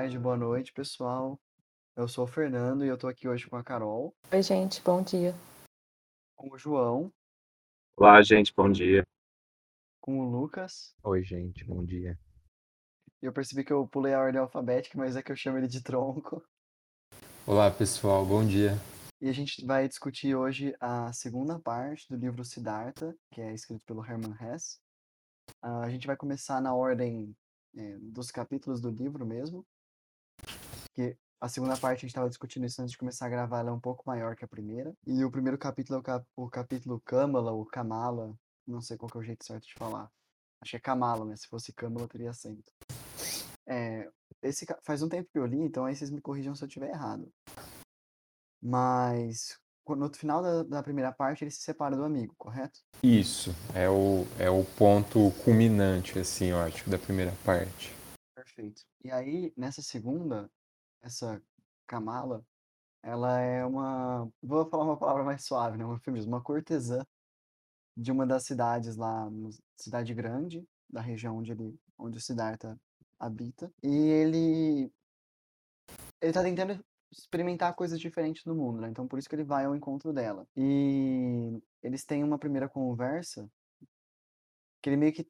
Tarde, boa noite, pessoal. Eu sou o Fernando e eu tô aqui hoje com a Carol, Oi, gente, bom dia. com o João, Olá, gente, bom dia. com o Lucas. Oi, gente, bom dia. E eu percebi que eu pulei a ordem alfabética, mas é que eu chamo ele de tronco. Olá, pessoal, bom dia. E a gente vai discutir hoje a segunda parte do livro Siddhartha, que é escrito pelo Hermann Hesse. Ah, a gente vai começar na ordem eh, dos capítulos do livro mesmo, que a segunda parte a gente estava discutindo isso antes de começar a gravar, ela é um pouco maior que a primeira. E o primeiro capítulo é o, cap o capítulo Kamala, ou Kamala, não sei qual que é o jeito certo de falar. Acho que é Kamala, né? Se fosse Kamala, teria acento. É, esse faz um tempo que eu li, então aí vocês me corrijam se eu estiver errado. Mas no final da, da primeira parte ele se separa do amigo, correto? Isso, é o, é o ponto culminante, assim, eu acho, da primeira parte. Perfeito. E aí, nessa segunda, essa Kamala, ela é uma. Vou falar uma palavra mais suave, né? Uma eufemismo, uma cortesã de uma das cidades lá, cidade grande, da região onde ele, onde o Siddhartha habita. E ele. Ele tá tentando experimentar coisas diferentes no mundo, né? Então por isso que ele vai ao encontro dela. E eles têm uma primeira conversa que ele meio que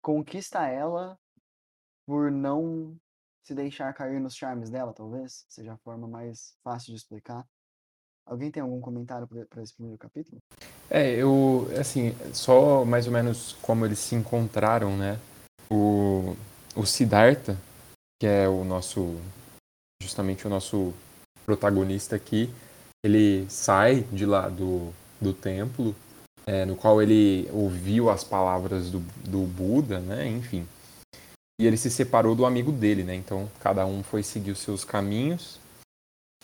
conquista ela por não se deixar cair nos charmes dela, talvez, seja a forma mais fácil de explicar. Alguém tem algum comentário para esse primeiro capítulo? É, eu, assim, só mais ou menos como eles se encontraram, né? O, o Siddhartha, que é o nosso, justamente o nosso protagonista aqui, ele sai de lá do, do templo, é, no qual ele ouviu as palavras do, do Buda, né? Enfim. E ele se separou do amigo dele, né? Então cada um foi seguir os seus caminhos.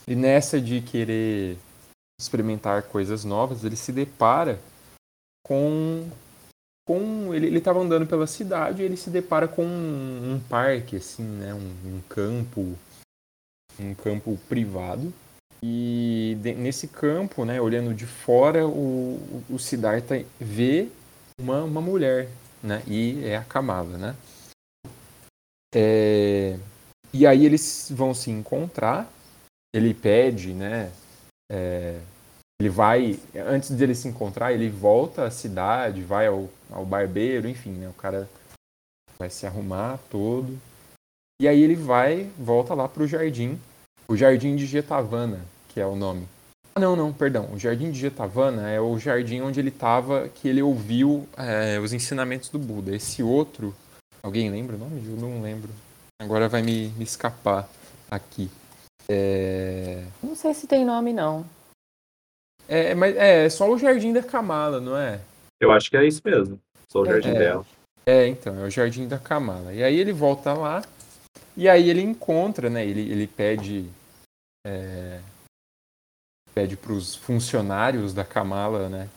E nessa de querer experimentar coisas novas, ele se depara com com ele estava andando pela cidade e ele se depara com um, um parque assim, né, um, um campo um campo privado e de- nesse campo, né, olhando de fora, o- o Siddhartha vê uma, uma mulher, né, e é a Kamala, né. É, e aí eles vão se encontrar, ele pede, né, é, ele vai, antes de ele se encontrar, ele volta à cidade, vai ao, ao barbeiro, enfim, né, o cara vai se arrumar todo. E aí ele vai, volta lá pro jardim, o Jardim de Getavana, que é o nome. Ah, não, não, perdão. O Jardim de Getavana é o jardim onde ele estava, que ele ouviu é, os ensinamentos do Buda. Esse outro, alguém lembra o nome? Eu não lembro. Agora vai me, me escapar aqui. É, Não sei se tem nome, não. é, mas é, é só o Jardim da Kamala, não é? Eu acho que é isso mesmo. Sou o É. jardim É. dela. É, então, é o Jardim da Kamala. E aí ele volta lá, e aí ele encontra, né? Ele, ele pede. É, pede pros funcionários da Kamala, né?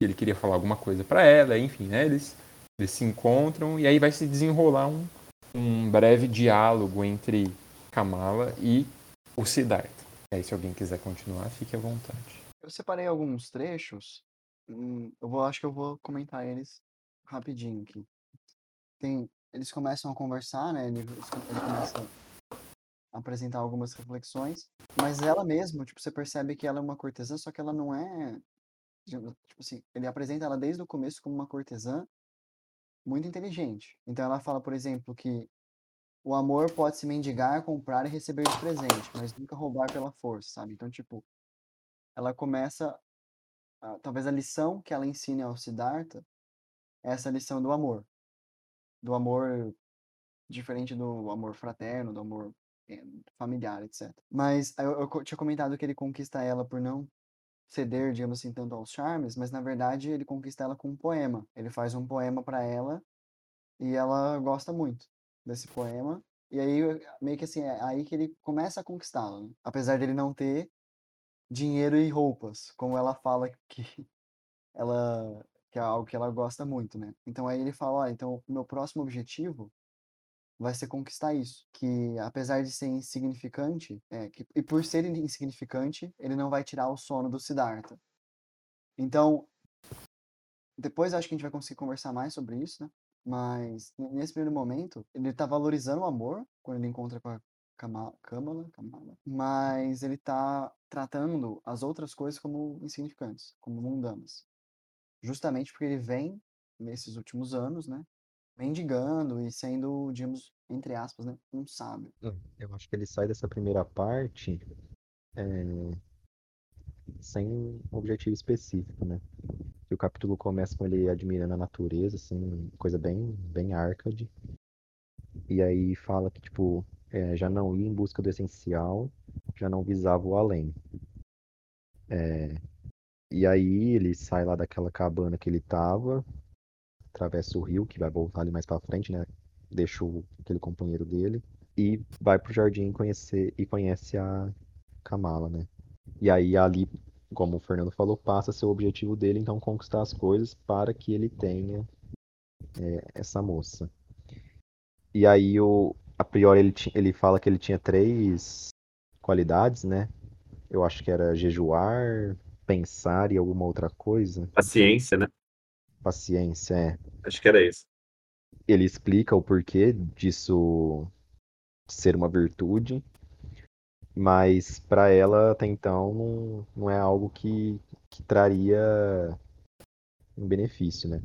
Que ele queria falar alguma coisa pra ela, enfim, né? Eles, eles se encontram, e aí vai se desenrolar um, um breve diálogo entre Kamala e o Siddhartha. E aí, se alguém quiser continuar, fique à vontade. Eu separei alguns trechos, hum, eu vou, acho que eu vou comentar eles rapidinho aqui. Tem, eles começam a conversar, né? Ele, ele começa a apresentar algumas reflexões, mas ela mesma, tipo, você percebe que ela é uma cortesã, só que ela não é, tipo assim, ele apresenta ela desde o começo como uma cortesã muito inteligente. Então ela fala, por exemplo, que o amor pode se mendigar, comprar e receber de presente, mas nunca roubar pela força, sabe? Então, tipo, ela começa, a- talvez a lição que ela ensine ao Siddhartha é essa lição do amor. Do amor diferente do amor fraterno, do amor eh, familiar, etc. Mas eu, eu tinha comentado que ele conquista ela por não ceder, digamos assim, tanto aos charmes, mas na verdade ele conquista ela com um poema. Ele faz um poema para ela e ela gosta muito desse poema E aí, meio que assim, é aí que ele começa a conquistá-la, né? Apesar dele não ter dinheiro e roupas, como ela fala que ela que é algo que ela gosta muito, né? Então aí ele fala, olha, então o meu próximo objetivo vai ser conquistar isso, que apesar de ser insignificante, é, que, e por ser insignificante, ele não vai tirar o sono do Siddhartha. Então, depois acho que a gente vai conseguir conversar mais sobre isso, né? Mas nesse primeiro momento, ele tá valorizando o amor quando ele encontra com a Kamala, Kamala, mas ele tá tratando as outras coisas como insignificantes, como mundanas. Justamente porque ele vem, nesses últimos anos, né, mendigando e sendo, digamos, entre aspas, né, um sábio. Eu acho que ele sai dessa primeira parte é, sem um objetivo específico, né? Que o capítulo começa com ele admirando a natureza, assim, coisa bem, bem arcade. E aí fala que, tipo, é, já não ia em busca do essencial, já não visava o além. É, e aí ele sai lá daquela cabana que ele tava, atravessa o rio, que vai voltar ali mais pra frente, né? Deixa o, aquele companheiro dele e vai pro jardim conhecer e conhece a Kamala, né? E aí ali, como o Fernando falou, passa a ser o objetivo dele, então conquistar as coisas para que ele tenha é, essa moça. E aí o, a priori ele, ele fala que ele tinha três qualidades, né? Eu acho que era jejuar, pensar e alguma outra coisa. Paciência, né? Paciência, é. Acho que era isso. Ele explica o porquê disso ser uma virtude, mas para ela até então não, não é algo que, que traria um benefício, né?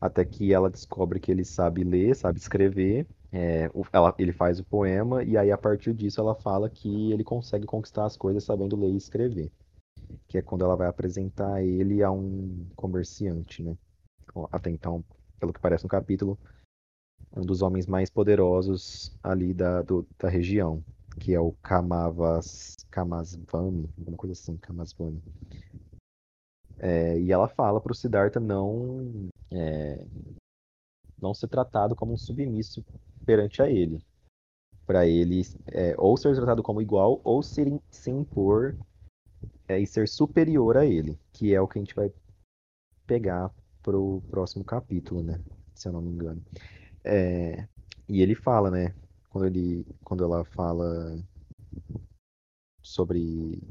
Até que ela descobre que ele sabe ler, sabe escrever, é, ela, ele faz o poema e aí a partir disso ela fala que ele consegue conquistar as coisas sabendo ler e escrever, que é quando ela vai apresentar ele a um comerciante, né? Até então, pelo que parece no capítulo, um dos homens mais poderosos ali da, do, da região, que é o Kamavas, Kamasvami, alguma coisa assim, Kamasvami. É, e ela fala para o Siddhartha não é, não ser tratado como um submisso perante a ele. Para ele é, ou ser tratado como igual ou ser, se impor é, e ser superior a ele, que é o que a gente vai pegar pro próximo capítulo, né? Se eu não me engano. É, e ele fala, né? Quando, ele, quando ela fala sobre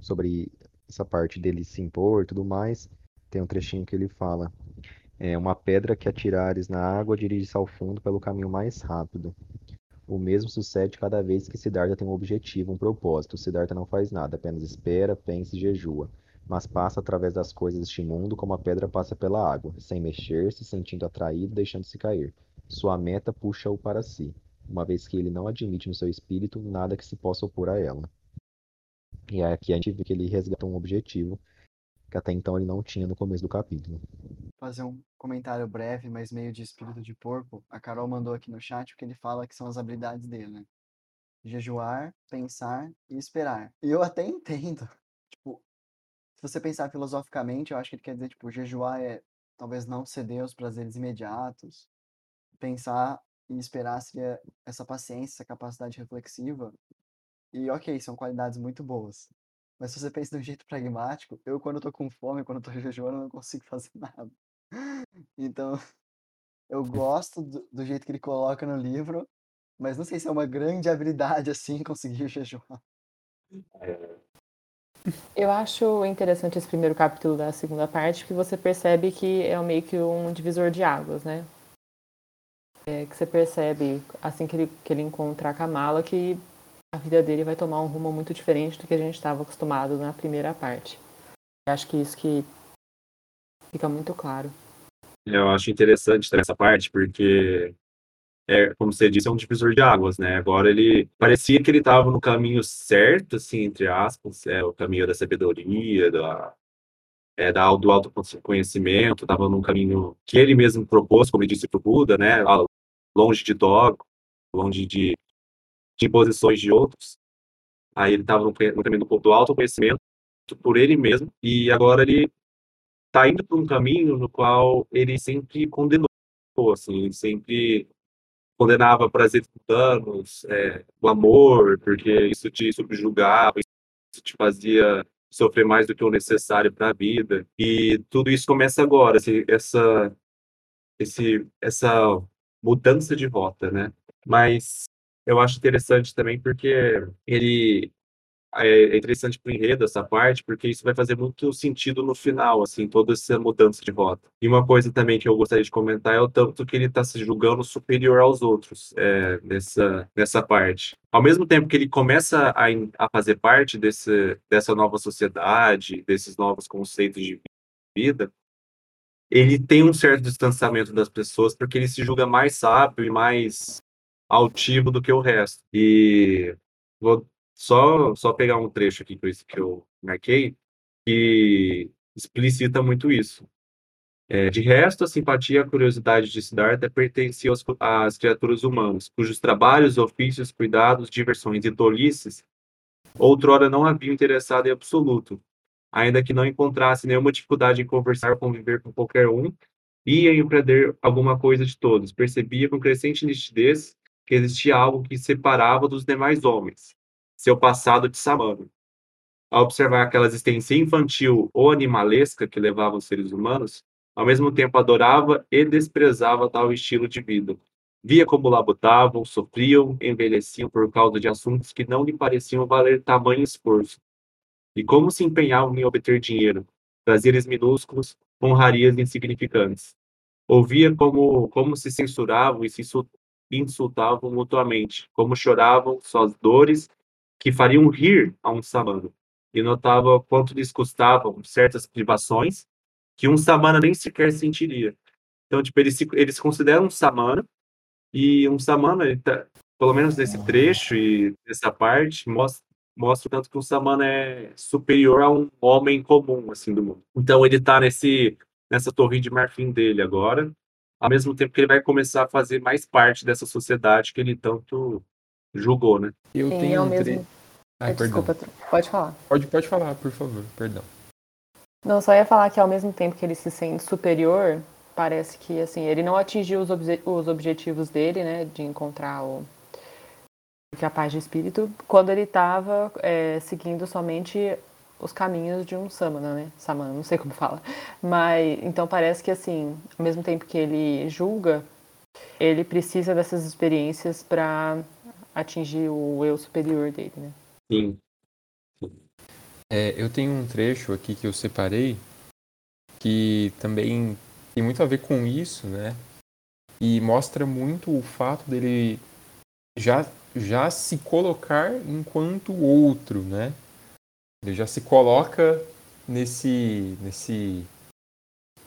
sobre essa parte dele se impor e tudo mais, tem um trechinho que ele fala: é, Uma pedra que atirares na água dirige-se ao fundo pelo caminho mais rápido. O mesmo sucede cada vez que Siddhartha tem um objetivo, um propósito. Siddhartha não faz nada, apenas espera, pensa e jejua mas passa através das coisas deste mundo como a pedra passa pela água, sem mexer-se, sentindo atraído, deixando-se cair. Sua meta puxa-o para si, uma vez que ele não admite no seu espírito nada que se possa opor a ela. E é aqui a gente vê que ele resgata um objetivo que até então ele não tinha no começo do capítulo. Fazer um comentário breve, mas meio de espírito de porco. A Carol mandou aqui no chat o que ele fala que são as habilidades dele, né? Jejuar, pensar e esperar. E eu até entendo. Tipo, se você pensar filosoficamente, eu acho que ele quer dizer, tipo, jejuar é talvez não ceder aos prazeres imediatos. Pensar e esperar seria essa paciência, essa capacidade reflexiva. E ok, são qualidades muito boas. Mas se você pensa de um jeito pragmático, eu quando eu tô com fome, quando eu tô jejuando, eu não consigo fazer nada. Então, eu gosto do, do jeito que ele coloca no livro, mas não sei se é uma grande habilidade assim conseguir jejuar. Eu acho interessante esse primeiro capítulo da segunda parte, que você percebe que é meio que um divisor de águas, né? É, que você percebe, assim que ele, que ele encontra a Kamala, que a vida dele vai tomar um rumo muito diferente do que a gente estava acostumado na primeira parte. Eu acho que isso que fica muito claro. Eu acho interessante essa parte, porque é, como você disse, é um divisor de águas, né? Agora ele parecia que ele estava no caminho certo, assim, entre aspas, é o caminho da sabedoria, da, é, da do autoconhecimento, estava num caminho que ele mesmo propôs, como ele disse para o Buda, né? Longe de dogma, longe de, de imposições de outros. Aí ele estava no, no caminho do, do autoconhecimento por ele mesmo, e agora ele está indo para um caminho no qual ele sempre condenou, assim, ele sempre condenava prazeres mundanos, é, o amor, porque isso te subjugava, isso te fazia sofrer mais do que o necessário para a vida. E tudo isso começa agora, assim, essa, esse, essa mudança de rota, né? Mas eu acho interessante também porque ele é interessante para o enredo essa parte, porque isso vai fazer muito sentido no final, assim, toda essa mudança de rota. E uma coisa também que eu gostaria de comentar é o tanto que ele está se julgando superior aos outros é, nessa, nessa parte. Ao mesmo tempo que ele começa a, a fazer parte desse, dessa nova sociedade, desses novos conceitos de vida, ele tem um certo distanciamento das pessoas porque ele se julga mais sábio e mais altivo do que o resto. E vou só, só pegar um trecho aqui que eu marquei, que explicita muito isso. É, de resto, a simpatia e a curiosidade de Siddhartha pertenciam às criaturas humanas, cujos trabalhos, ofícios, cuidados, diversões e tolices outrora não haviam interessado em absoluto, ainda que não encontrasse nenhuma dificuldade em conversar ou conviver com qualquer um, ia em empreender alguma coisa de todos. Percebia com crescente nitidez que existia algo que separava dos demais homens, seu passado de samano. Ao observar aquela existência infantil ou animalesca que levava os seres humanos, ao mesmo tempo adorava e desprezava tal estilo de vida. Via como labutavam, sofriam, envelheciam por causa de assuntos que não lhe pareciam valer tamanho esforço. E como se empenhavam em obter dinheiro, prazeres minúsculos, honrarias insignificantes. Ouvia como, como se censuravam e se insultavam mutuamente, como choravam suas dores que fariam rir a um samana, e notava quanto lhes custavam certas privações que um samana nem sequer sentiria. Então, tipo, eles se, eles consideram um samana, e um samana, tá, pelo menos nesse trecho e nessa parte, mostra, mostra tanto que um samana é superior a um homem comum, assim, do mundo. Então, ele tá nesse, nessa torre de marfim dele agora, ao mesmo tempo que ele vai começar a fazer mais parte dessa sociedade que ele tanto julgou, né? Eu Sim, tenho é o um mesmo. tre... Ai, Desculpa, pode falar. Pode, pode falar, por favor, perdão. Não, só ia falar que ao mesmo tempo que ele se sente superior, parece que assim, ele não atingiu os, obje- os objetivos dele, né, de encontrar o que é a paz de espírito, quando ele estava seguindo somente os caminhos de um samana, né? Samana, não sei como fala. Mas então parece que assim, ao mesmo tempo que ele julga, ele precisa dessas experiências para atingir o eu superior dele, né? Sim. É, eu tenho um trecho aqui que eu separei que também tem muito a ver com isso, né? E mostra muito o fato dele já, já se colocar enquanto outro, né? Ele já se coloca nesse nesse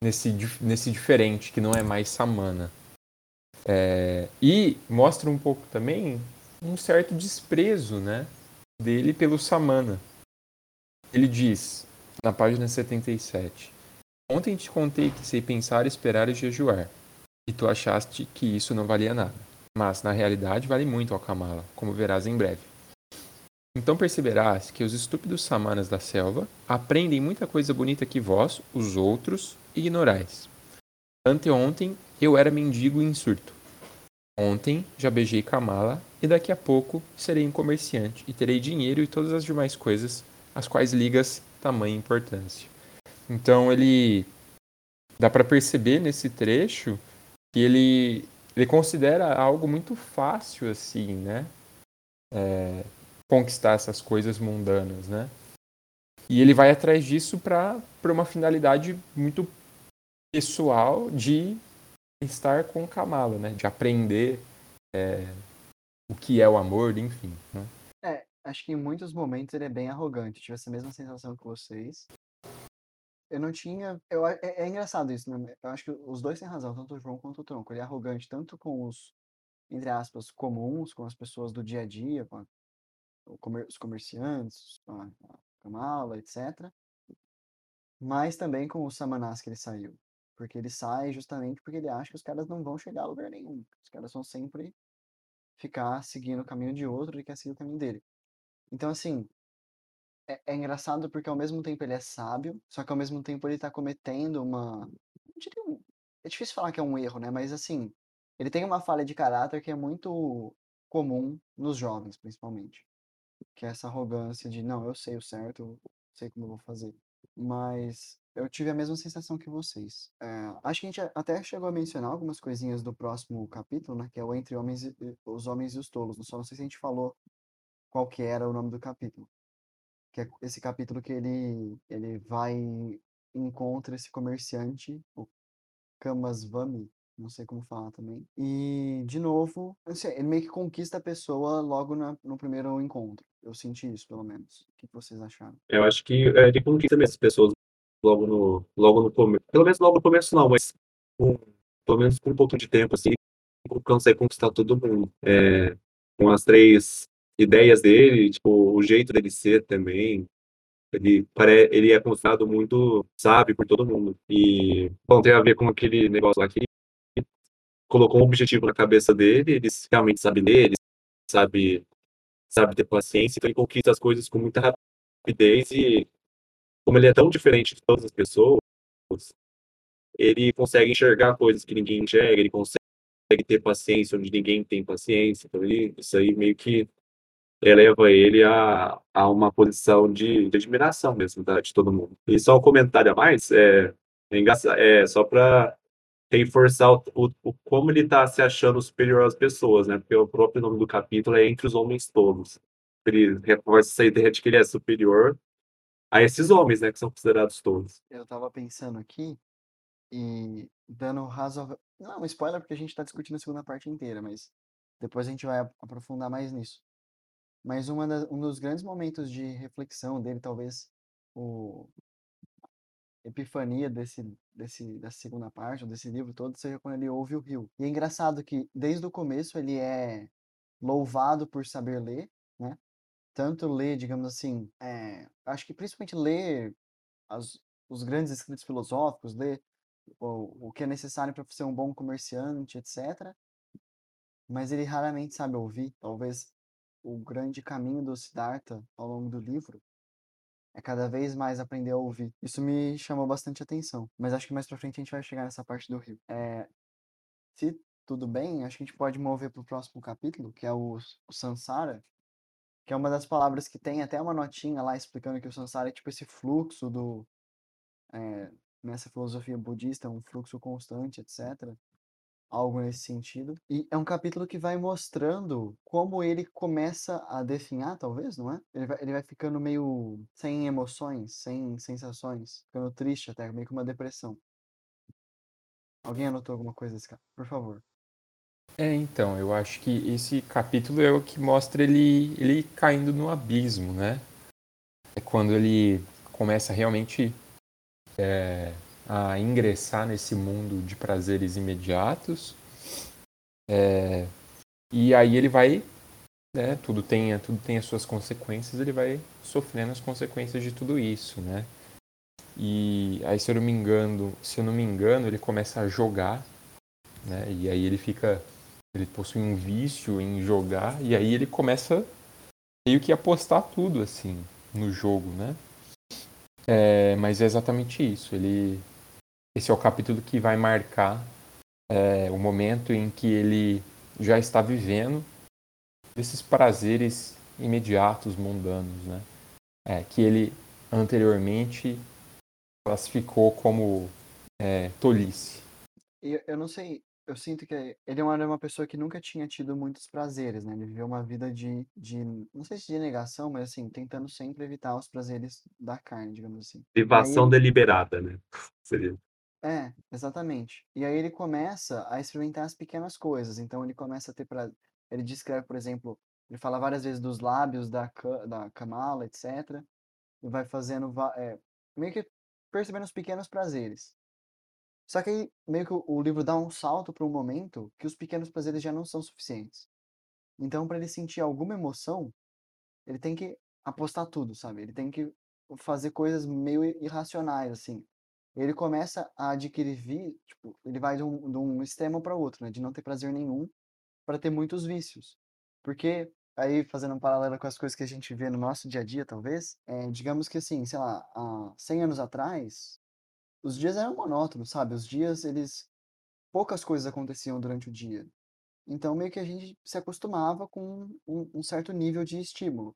nesse nesse diferente que não é mais Samana. É, e mostra um pouco também um certo desprezo, né, dele pelo Samana. Ele diz, na página 77, Ontem te contei que sei pensar, esperar e jejuar, e tu achaste que isso não valia nada. Mas, na realidade, vale muito, ó Kamala, como verás em breve. Então perceberás que os estúpidos samanas da selva aprendem muita coisa bonita que vós, os outros, ignorais. Anteontem eu era mendigo e insurto. Ontem já beijei Kamala e daqui a pouco serei um comerciante e terei dinheiro e todas as demais coisas às quais ligas tamanha importância. Então ele dá para perceber nesse trecho que ele ele considera algo muito fácil assim, né? É, conquistar essas coisas mundanas, né? E ele vai atrás disso para uma finalidade muito pessoal de estar com Kamala, né? De aprender é, o que é o amor, enfim. Né? É, acho que em muitos momentos ele é bem arrogante. Tive essa mesma sensação que vocês. Eu não tinha. Eu, é, é engraçado isso, né? Eu acho que os dois têm razão, tanto o João quanto o Tronco. Ele é arrogante tanto com os, entre aspas, comuns, com as pessoas do dia a dia, com a- o os comerciantes, com a, a Kamala, etc. Mas também com os samanás que ele saiu. Porque ele sai justamente porque ele acha que os caras não vão chegar a lugar nenhum. Os caras vão sempre ficar seguindo o caminho de outro e quer seguir o caminho dele. Então, assim, é, é engraçado porque ao mesmo tempo ele é sábio, só que ao mesmo tempo ele tá cometendo uma. um- É difícil falar que é um erro, né? Mas assim, ele tem uma falha de caráter que é muito comum nos jovens, principalmente. Que é essa arrogância de, não, eu sei o certo, eu sei como eu vou fazer. Mas eu tive a mesma sensação que vocês. É, acho que a gente até chegou a mencionar algumas coisinhas do próximo capítulo, né? Que é o Entre Homens e, os Homens e os Tolos. Só não sei se a gente falou qual que era o nome do capítulo. Que é esse capítulo que ele, ele vai encontra esse comerciante, o Kamaswami, não sei como falar também. E, de novo, assim, ele meio que conquista a pessoa logo na- no primeiro encontro. Eu senti isso, pelo menos. O que que vocês acharam? Eu acho que é, ele conquista mesmo as pessoas logo no, logo no começo. Pelo menos logo no começo não, mas pelo menos com um pouco de tempo, assim, consegue conquistar todo mundo. É, com as três ideias dele, tipo, o jeito dele ser também. Ele, pare, ele é considerado muito sábio por todo mundo. E, bom, tem a ver com aquele negócio lá que colocou um objetivo na cabeça dele, ele realmente sabe ler, ele sabe, sabe ter paciência, então ele conquista as coisas com muita rapidez e como ele é tão diferente de todas as pessoas, ele consegue enxergar coisas que ninguém enxerga, ele consegue ter paciência onde ninguém tem paciência. Então, ele, isso aí meio que eleva ele a, a uma posição de, de admiração mesmo da, de todo mundo. E só um comentário a mais, é, é, é só para reforçar o, o, o, como ele está se achando superior às pessoas, né? Porque o próprio nome do capítulo é Entre os Homens Todos. Ele reforça essa ideia de que ele é superior a esses homens, né, que são considerados tolos. Eu tava pensando aqui e dando razoável. Não, um spoiler, porque a gente tá discutindo a segunda parte inteira, mas depois a gente vai ap- aprofundar mais nisso. Mas das- um dos grandes momentos de reflexão dele, talvez o epifania desse, desse, dessa segunda parte, desse livro todo, seja quando ele ouve o rio. E é engraçado que, desde o começo, ele é louvado por saber ler? Tanto ler, digamos assim, é, acho que principalmente ler as- os grandes escritos filosóficos, ler o, o que é necessário para ser um bom comerciante, etc. Mas ele raramente sabe ouvir. Talvez o grande caminho do Siddhartha ao longo do livro é cada vez mais aprender a ouvir. Isso me chamou bastante atenção. Mas acho que mais pra frente a gente vai chegar nessa parte do rio. É, se tudo bem, acho que a gente pode mover pro próximo capítulo, que é o, o Sansara, que é uma das palavras que tem até uma notinha lá explicando que o Sansara é tipo esse fluxo do. é, nessa filosofia budista, um fluxo constante, etc. Algo nesse sentido. E é um capítulo que vai mostrando como ele começa a definhar, talvez, não é? Ele vai, ele vai ficando meio sem emoções, sem sensações, ficando triste até, meio que uma depressão. Alguém anotou alguma coisa desse cara? Por favor. É, então, eu acho que esse capítulo é o que mostra ele, ele caindo no abismo, né? É quando ele começa realmente é, a ingressar nesse mundo de prazeres imediatos. É, e aí ele vai, né, tudo tem, tudo tem as suas consequências, ele vai sofrendo as consequências de tudo isso, né? E aí, se eu não me engano, se eu não me engano, ele começa a jogar, né? E aí ele fica ele possui um vício em jogar e aí ele começa meio que apostar tudo assim no jogo, né? É, mas é exatamente isso. Ele, esse é o capítulo que vai marcar é, o momento em que ele já está vivendo esses prazeres imediatos, mundanos, né? É, que ele anteriormente classificou como é, tolice. Eu- eu não sei, eu sinto que ele é uma, era uma pessoa que nunca tinha tido muitos prazeres, né? Ele viveu uma vida de, de, não sei se de negação, mas assim, tentando sempre evitar os prazeres da carne, digamos assim. Privação ele- deliberada, né? Seria. É, exatamente. E aí ele começa a experimentar as pequenas coisas. Então ele começa a ter pra... Ele descreve, por exemplo, ele fala várias vezes dos lábios da, da Kamala, etc. E vai fazendo, é, meio que percebendo os pequenos prazeres. Só que aí meio que o, livro dá um salto para um momento que os pequenos prazeres já não são suficientes. Então, para ele sentir alguma emoção, ele tem que apostar tudo, sabe? Ele tem que fazer coisas meio irracionais, assim. Ele começa a adquirir, vi- tipo, ele vai de um, de um extremo para outro, né? De não ter prazer nenhum para ter muitos vícios. Porque, aí, fazendo um paralelo com as coisas que a gente vê no nosso dia a dia, talvez, é, digamos que assim, sei lá, há 100 anos atrás, os dias eram monótonos, sabe? Os dias, eles poucas coisas aconteciam durante o dia. Então, meio que a gente se acostumava com um, um certo nível de estímulo.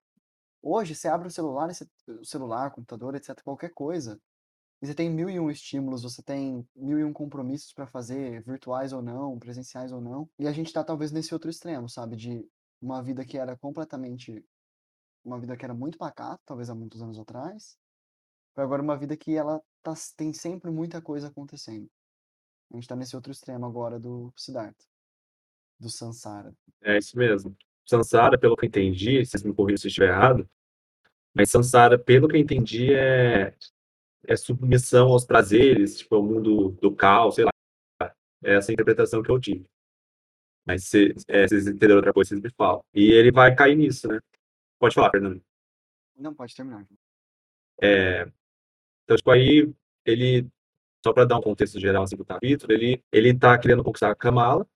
Hoje, você abre o celular, esse- o celular, computador, etc., qualquer coisa, e você tem mil e um estímulos, você tem mil e um compromissos para fazer, virtuais ou não, presenciais ou não. E a gente tá talvez nesse outro extremo, sabe? De uma vida que era completamente. Uma vida que era muito pacata, talvez há muitos anos atrás, para agora uma vida que ela tá, tem sempre muita coisa acontecendo. A gente tá nesse outro extremo agora do Siddhartha, do Sansara. É isso mesmo. Sansara, pelo que eu entendi, vocês me corrijam se eu estiver errado, mas Sansara, pelo que eu entendi, é, é submissão aos prazeres, tipo, ao mundo do caos, sei lá. É essa a interpretação que eu tive. Mas se é, vocês entenderam outra coisa, vocês me falam. E ele vai cair nisso, né? Pode falar, Fernando. Não, pode terminar. É, então, tipo, aí ele, só para dar um contexto geral assim, do capítulo, ele, ele tá querendo conquistar a Kamala,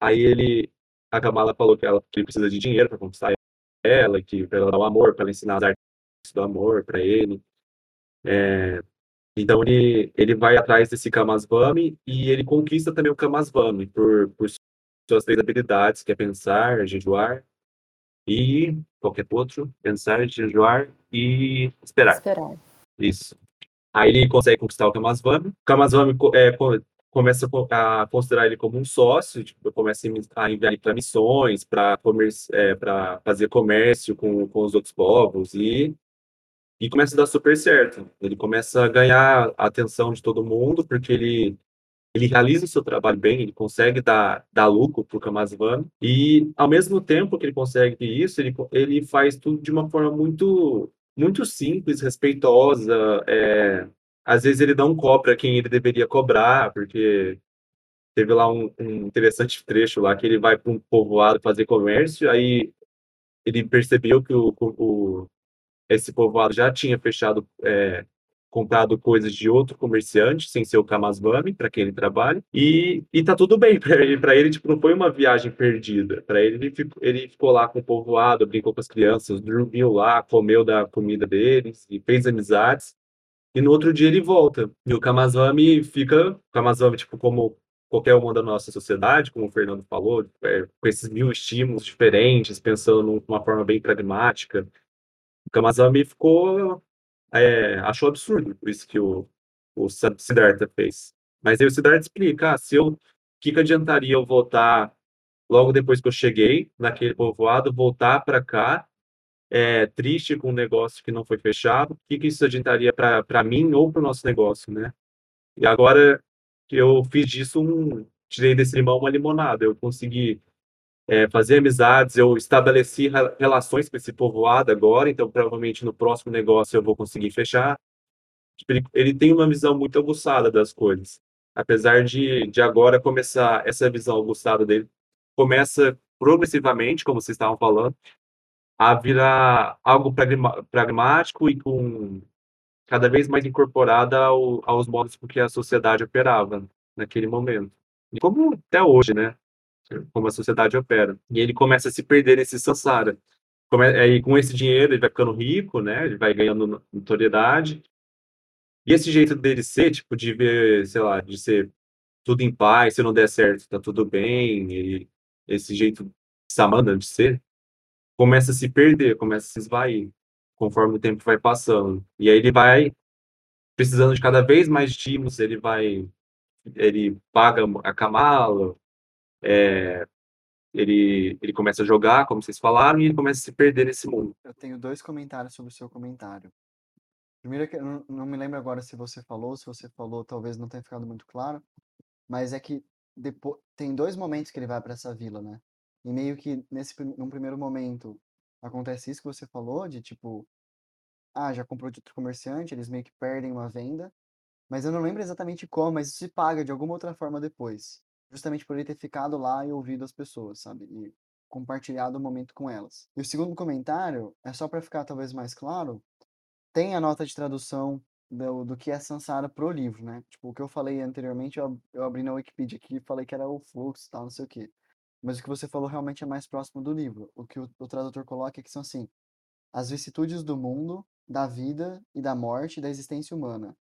aí ele, a Kamala falou que, ela, que ele precisa de dinheiro para conquistar ela, que para ela dar o amor, para ela ensinar as artes do amor para ele. É, então ele, ele vai atrás desse Kamasvami e ele conquista também o Kamasvami por, por suas três habilidades, que é pensar, jejuar e qualquer outro, pensar, jejuar e esperar. Esperar. Isso. Aí ele consegue conquistar o Kamasvami. O Kamasvami co- é, co- começa co- a considerar ele como um sócio, tipo, começa a envi- a enviar ele para missões, para é, fazer comércio com, com os outros povos e e começa a dar super certo. Ele começa a ganhar a atenção de todo mundo porque ele ele realiza o seu trabalho bem, ele consegue dar, dar lucro para o Kamasvami, e ao mesmo tempo que ele consegue isso, ele, ele faz tudo de uma forma muito, muito simples, respeitosa. é, às vezes ele não cobra quem ele deveria cobrar, porque teve lá um, um interessante trecho lá que ele vai para um povoado fazer comércio, aí ele percebeu que o, o- esse povoado já tinha fechado, é, comprado coisas de outro comerciante, sem ser o Kamasvami, para quem ele trabalha, e, e tá tudo bem para ele. Para ele, tipo, não foi uma viagem perdida. Para ele, ele ficou, ele ficou lá com o povoado, brincou com as crianças, dormiu lá, comeu da comida deles e fez amizades. E no outro dia ele volta. E o Kamasvami fica, o Kamasvami, tipo, como qualquer uma da nossa sociedade, como o Fernando falou, é, com esses mil estímulos diferentes, pensando numa forma bem pragmática. O Kamasami ficou. É, achou absurdo isso que o, o Siddhartha fez. Mas aí o Siddhartha explica: ah, se eu, o que, que adiantaria eu voltar logo depois que eu cheguei naquele povoado, voltar para cá, é, triste com um negócio que não foi fechado? O que, que isso adiantaria para mim ou para o nosso negócio, né? E agora que eu fiz disso um. Tirei desse limão uma limonada, eu consegui é, fazer amizades, eu estabeleci re- relações com esse povoado agora, então provavelmente no próximo negócio eu vou conseguir fechar. Tipo, Ele, tem uma visão muito aguçada das coisas, apesar de, de agora começar, essa visão aguçada dele começa progressivamente, como vocês estavam falando, a virar algo pragmático e com cada vez mais incorporada ao, aos modos com que a sociedade operava naquele momento. E como até hoje, né? Como a sociedade opera. E ele começa a se perder nesse samsara. Aí, com esse dinheiro, ele vai ficando rico, né? Ele vai ganhando notoriedade. E esse jeito dele ser, tipo, de ver, sei lá, de ser tudo em paz, se não der certo, tá tudo bem, e esse jeito samana de ser, começa a se perder, começa a se esvair, conforme o tempo vai passando. E aí ele vai precisando de cada vez mais estímulos, ele vai, ele paga a Kamala, é, ele, ele começa a jogar, como vocês falaram, e ele começa a se perder nesse mundo. Eu tenho dois comentários sobre o seu comentário. Primeiro, que eu não, me lembro agora se você falou, se você falou, talvez não tenha ficado muito claro, mas é que depois, tem dois momentos que ele vai para essa vila, né? E meio que nesse num primeiro momento acontece isso que você falou, de tipo, ah, já comprou de outro comerciante, eles meio que perdem uma venda, mas eu não lembro exatamente como, mas isso se paga de alguma outra forma depois. Justamente por ele ter ficado lá e ouvido as pessoas, sabe? E compartilhado o momento com elas. E o segundo comentário é só para ficar talvez mais claro, tem a nota de tradução do, do que é Sansara pro livro, né? Tipo, o que eu falei anteriormente, eu, eu abri na Wikipedia aqui e falei que era o fluxo e tal, não sei o quê. Mas o que você falou realmente é mais próximo do livro. O que o, o tradutor coloca é que são assim, as vicissitudes do mundo, da vida e da morte da existência humana,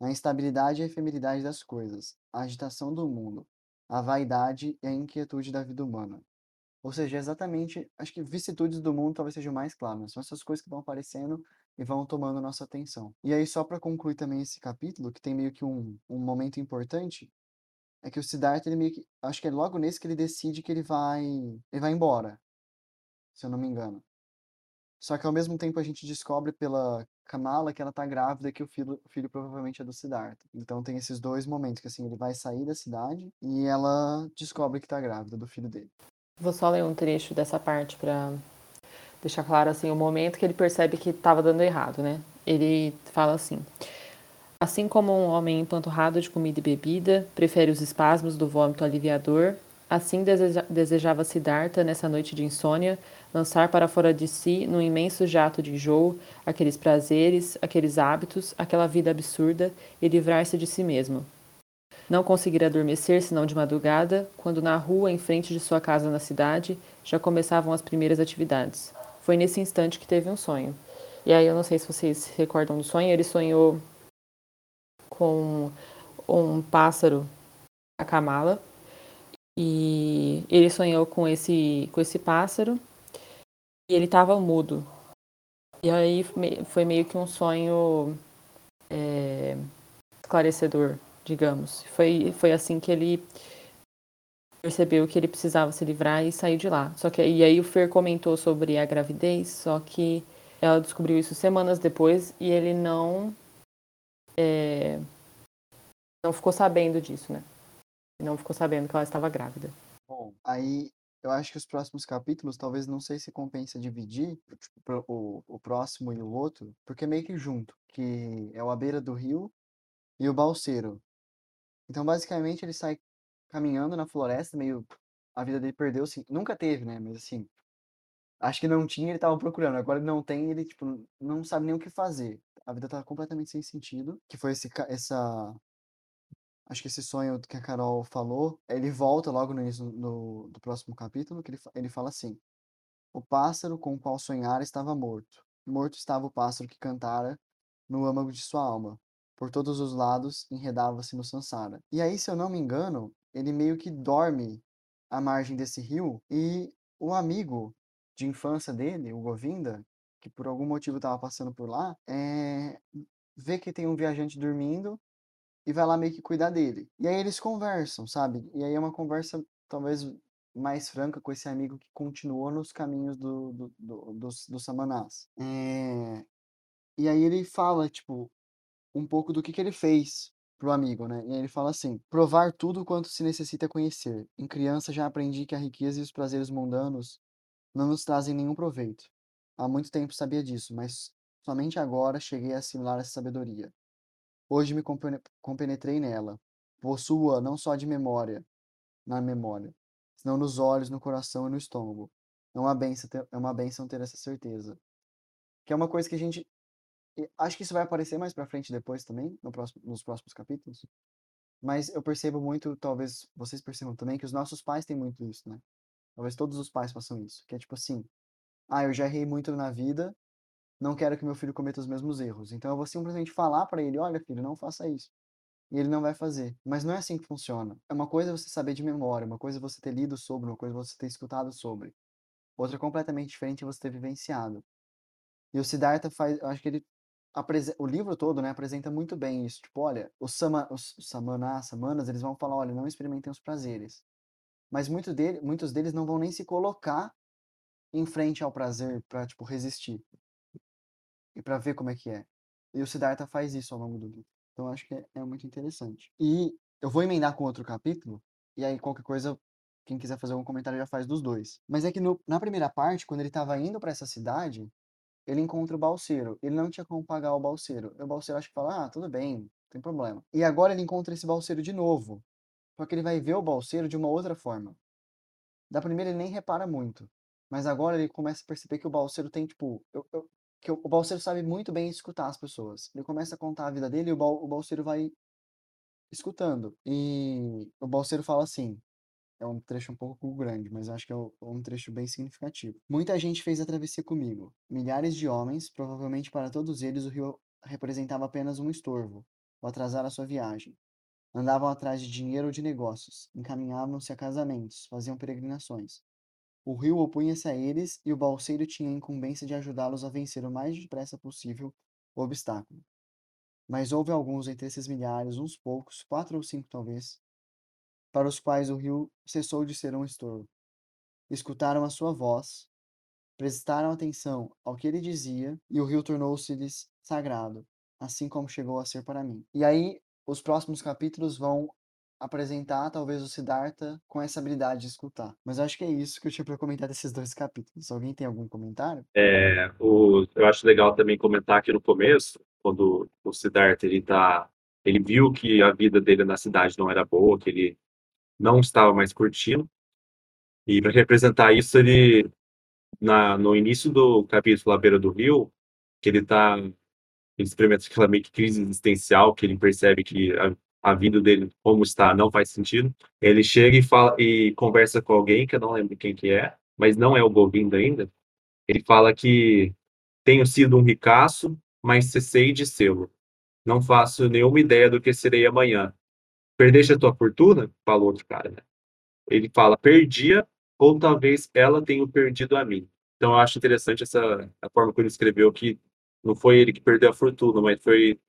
a instabilidade e a efemeridade das coisas, a agitação do mundo, a vaidade e a inquietude da vida humana. Ou seja, exatamente, acho que vicissitudes do mundo talvez sejam mais claras. São essas coisas que vão aparecendo e vão tomando nossa atenção. E aí, só para concluir também esse capítulo, que tem meio que um, um momento importante, é que o Siddhartha, ele meio que, acho que é logo nesse que ele decide que ele vai, ele vai embora, se eu não me engano. Só que ao mesmo tempo a gente descobre pela Kamala que ela tá grávida e que o filho, o filho provavelmente é do Siddhartha. Então tem esses dois momentos que assim, ele vai sair da cidade e ela descobre que tá grávida do filho dele. Vou só ler um trecho dessa parte para deixar claro assim o momento que ele percebe que estava dando errado, né? Ele fala assim: Assim como um homem empanturrado de comida e bebida prefere os espasmos do vômito aliviador, assim deseja, desejava Siddhartha nessa noite de insônia lançar para fora de si, num imenso jato de enjoo, aqueles prazeres, aqueles hábitos, aquela vida absurda e livrar-se de si mesmo. Não conseguira adormecer senão de madrugada, quando na rua, em frente de sua casa na cidade, já começavam as primeiras atividades. Foi nesse instante que teve um sonho. E aí eu não sei se vocês se recordam do sonho, ele sonhou com um pássaro, a Kamala, e ele sonhou com esse com esse pássaro e ele estava mudo. E aí foi meio que um sonho é, esclarecedor digamos. Foi, foi assim que ele percebeu que ele precisava se livrar e sair de lá. Só que e aí o Fer comentou sobre a gravidez, só que ela descobriu isso semanas depois e ele não é, não ficou sabendo disso, né? Não ficou sabendo que ela estava grávida. Bom, aí eu acho que os próximos capítulos, talvez não sei se compensa dividir tipo, o, o próximo e o outro, porque é meio que junto, que é o A Beira do Rio e o Balseiro. Então, basicamente, ele sai caminhando na floresta, meio. A vida dele perdeu-se. Nunca teve, né? Mas assim. Acho que não tinha, ele tava procurando. Agora não tem, ele, tipo, não sabe nem o que fazer. A vida tá completamente sem sentido. Que foi esse, essa. Acho que esse sonho que a Carol falou, ele volta logo no início do, do próximo capítulo, que ele, ele fala assim: O pássaro com o qual sonhara estava morto. Morto estava o pássaro que cantara no âmago de sua alma por todos os lados enredava-se no Sansara. E aí, se eu não me engano, ele meio que dorme à margem desse rio e o amigo de infância dele, o Govinda, que por algum motivo estava passando por lá, é... vê que tem um viajante dormindo e vai lá meio que cuidar dele. E aí eles conversam, sabe? E aí é uma conversa talvez mais franca com esse amigo que continuou nos caminhos do, do, do, dos, dos samanás. É... E aí ele fala, tipo, um pouco do que, que ele fez pro amigo, né? E ele fala assim: provar tudo quanto se necessita conhecer. Em criança já aprendi que a riqueza e os prazeres mundanos não nos trazem nenhum proveito. Há muito tempo sabia disso, mas somente agora cheguei a assimilar essa sabedoria. Hoje me compenetrei nela. Possuo-a não só de memória, na memória, senão nos olhos, no coração e no estômago. É uma benção ter, é uma benção ter essa certeza. Que é uma coisa que a gente acho que isso vai aparecer mais pra frente depois também, no próximo, nos próximos capítulos. Mas eu percebo muito, talvez vocês percebam também, que os nossos pais têm muito isso, né? Talvez todos os pais façam isso. Que é tipo assim: ah, eu já errei muito na vida, não quero que meu filho cometa os mesmos erros. Então eu vou simplesmente falar para ele: olha, filho, não faça isso. E ele não vai fazer. Mas não é assim que funciona. É uma coisa você saber de memória, uma coisa você ter lido sobre, uma coisa você ter escutado sobre. Outra completamente diferente é você ter vivenciado. E o Siddhartha faz, eu acho que ele o livro todo, né, apresenta muito bem isso. Tipo, olha, os, sama, os samanás, samanas, eles vão falar, olha, não experimentem os prazeres. Mas muito dele, muitos deles não vão nem se colocar em frente ao prazer para tipo resistir e para ver como é que é. E o Siddhartha faz isso ao longo do livro. Então acho que é, é muito interessante. E eu vou emendar com outro capítulo e aí qualquer coisa quem quiser fazer algum comentário já faz dos dois. Mas é que no, na primeira parte, quando ele estava indo para essa cidade, ele encontra o balseiro. Ele não tinha como pagar o balseiro. E o balseiro acha que fala, ah, tudo bem, não tem problema. E agora ele encontra esse balseiro de novo. Só que ele vai ver o balseiro de uma outra forma. Da primeira ele nem repara muito. Mas agora ele começa a perceber que o balseiro tem, tipo. Eu, eu, que o, balseiro sabe muito bem escutar as pessoas. Ele começa a contar a vida dele e o, bal, o balseiro vai escutando. E o balseiro fala assim: é um trecho um pouco grande, mas acho que é um trecho bem significativo. Muita gente fez a travessia comigo. Milhares de homens, provavelmente para todos eles o rio representava apenas um estorvo, ou atrasar a sua viagem. Andavam atrás de dinheiro ou de negócios, encaminhavam-se a casamentos, faziam peregrinações. O rio opunha-se a eles e o balseiro tinha a incumbência de ajudá-los a vencer o mais depressa possível o obstáculo. Mas houve alguns entre esses milhares, uns poucos, quatro ou cinco talvez, para os quais o rio cessou de ser um estorvo. Escutaram a sua voz, prestaram atenção ao que ele dizia, e o rio tornou-se-lhes sagrado, assim como chegou a ser para mim. E aí, os próximos capítulos vão apresentar talvez o Siddhartha com essa habilidade de escutar. Mas eu acho que é isso que eu tinha para comentar desses dois capítulos. Alguém tem algum comentário? É, o, eu acho legal também comentar aqui no começo, quando o Siddhartha ele tá, ele viu que a vida dele na cidade não era boa, que ele não estava mais curtindo. E para representar isso, ele na, no início do capítulo à beira do rio, que ele tá ele experimenta aquela meio que crise existencial, que ele percebe que a, a vida dele como está não faz sentido. Ele chega e fala e conversa com alguém que eu não lembro quem que é, mas não é o Govindo ainda. Ele fala que tenho sido um ricaço, mas cessei de sê-lo. Não faço nenhuma ideia do que serei amanhã. Perdeste a tua fortuna? Fala o outro cara, né? Ele fala, perdia, ou talvez ela tenha perdido a mim. Então eu acho interessante essa a forma como ele escreveu que não foi ele que perdeu a fortuna, mas foi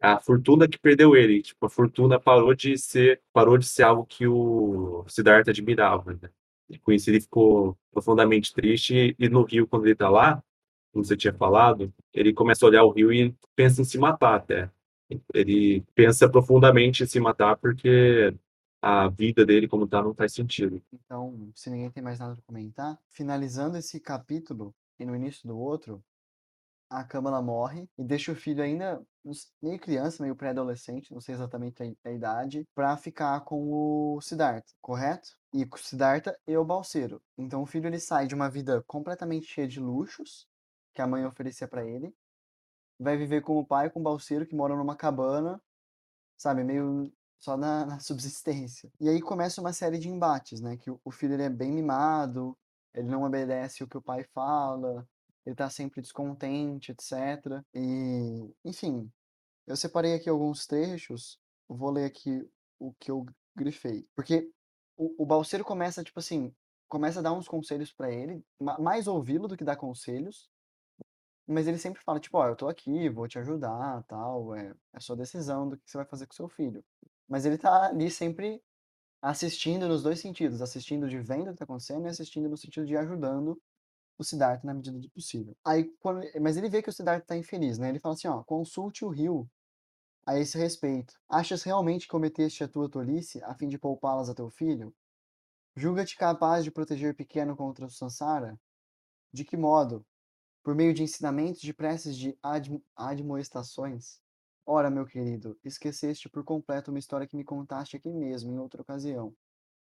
a fortuna que perdeu ele. Tipo, a fortuna parou de ser, parou de ser algo que o Siddhartha admirava, né? E com isso ele ficou profundamente triste e no rio quando ele tá lá, como você tinha falado, ele começa a olhar o rio e pensa em se matar até. Ele pensa profundamente em se matar porque a vida dele como tá não faz sentido. Então, se ninguém tem mais nada para comentar, finalizando esse capítulo e no início do outro, a Kamala morre e deixa o filho ainda meio criança, meio pré-adolescente, não sei exatamente a, idade, para ficar com o Siddhartha, correto? E com o Siddhartha e o Balseiro. Então o filho ele sai de uma vida completamente cheia de luxos que a mãe oferecia para ele, vai viver com o pai, com o Balseiro que mora numa cabana, sabe, meio só na, na subsistência. E aí começa uma série de embates, né? Que o, o filho ele é bem mimado, ele não obedece o que o pai fala, ele tá sempre descontente, etc. E, enfim, eu separei aqui alguns trechos, vou ler aqui o que eu grifei. Porque o, o Balseiro começa, tipo assim, começa a dar uns conselhos para ele, mais ouvi-lo do que dar conselhos, mas ele sempre fala, tipo, ó, oh, eu tô aqui, vou te ajudar, tal, é, é sua decisão do que você vai fazer com seu filho. Mas ele tá ali sempre assistindo nos dois sentidos, assistindo de vendo o que tá acontecendo e assistindo no sentido de ajudando o Siddhartha na medida do possível. Aí, quando, mas ele vê que o Siddhartha está infeliz, né? Ele fala assim, ó, consulte o rio a esse respeito. Achas realmente que cometeste a tua tolice a fim de poupá-las a teu filho? Julga-te capaz de proteger pequeno contra o Sansara? De que modo? Por meio de ensinamentos, de preces, de admo admoestações? Ora, meu querido, esqueceste por completo uma história que me contaste aqui mesmo, em outra ocasião.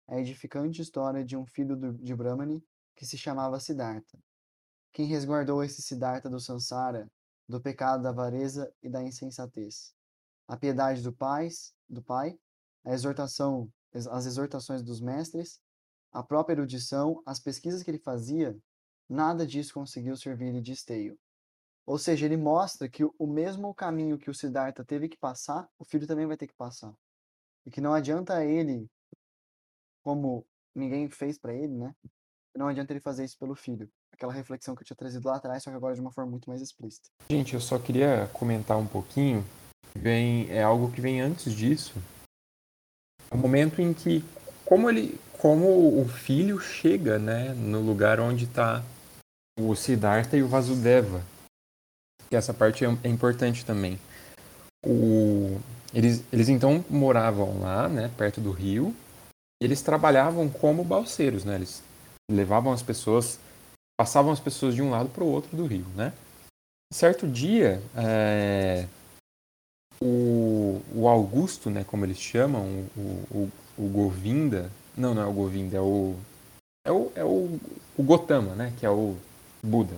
A edificante história de um filho de Brahmani que se chamava Siddhartha. Quem resguardou esse Siddhartha do Sansara, do pecado da avareza e da insensatez? A piedade do pai, do pai, a exortação, as exortações dos mestres, a própria erudição, as pesquisas que ele fazia, nada disso conseguiu servir-lhe de esteio. Ou seja, ele mostra que o mesmo caminho que o Siddhartha teve que passar, o filho também vai ter que passar. E que não adianta ele, como ninguém fez para ele, né? não adianta ele fazer isso pelo filho. Aquela reflexão que eu tinha trazido lá atrás, só que agora de uma forma muito mais explícita. Gente, eu só queria comentar um pouquinho. Vem, é algo que vem antes disso. É o momento em que, como ele, como o filho chega, né, no lugar onde está o Siddhartha e o Vasudeva. E essa parte é, é importante também. O, eles, eles então moravam lá, né, perto do rio. E eles trabalhavam como balseiros, né? Eles levavam as pessoas, passavam as pessoas de um lado para o outro do rio, né? Certo dia, é, o, o, Augusto, né, como eles chamam, o, o, o, Govinda, não, não é o Govinda, é o é o, é o, o Gotama, né, que é o Buda.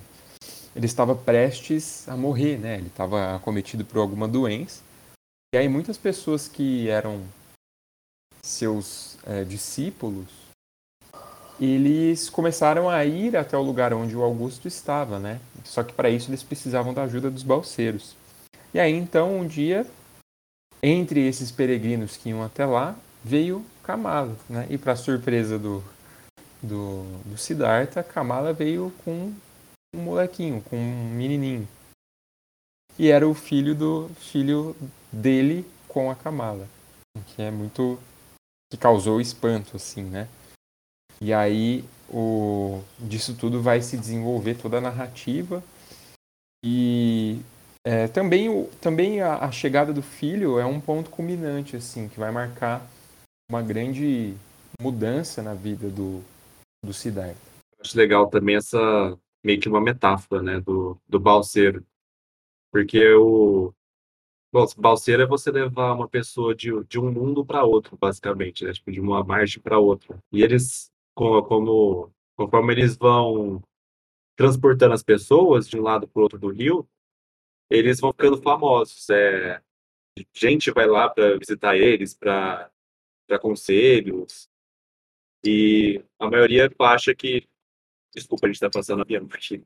Ele estava prestes a morrer, né? Ele estava acometido por alguma doença. E aí muitas pessoas que eram seus é, discípulos eles começaram a ir até o lugar onde o Augusto estava, né? Só que para isso eles precisavam da ajuda dos balseiros. E aí então um dia entre esses peregrinos que iam até lá, veio Kamala, né? E para surpresa do, do, do Siddhartha, Kamala veio com um molequinho, com um menininho. E era o filho do filho dele com a Kamala, que é muito que causou espanto assim, né? E aí o disso tudo vai se desenvolver toda a narrativa e é, também, o, também a, a, chegada do filho é um ponto culminante, assim, que vai marcar uma grande mudança na vida do, do Siddhartha. Acho legal também essa, meio que uma metáfora, né, do, do balseiro. Porque o... Bom, balseiro é você levar uma pessoa de, de um mundo para outro, basicamente, né, tipo, de uma margem para outra. E eles, como, como, conforme eles vão transportando as pessoas de um lado para o outro do rio, eles vão ficando famosos. É, gente vai lá para visitar eles, para conselhos, e a maioria acha que. Desculpa, a gente está passando avião aqui.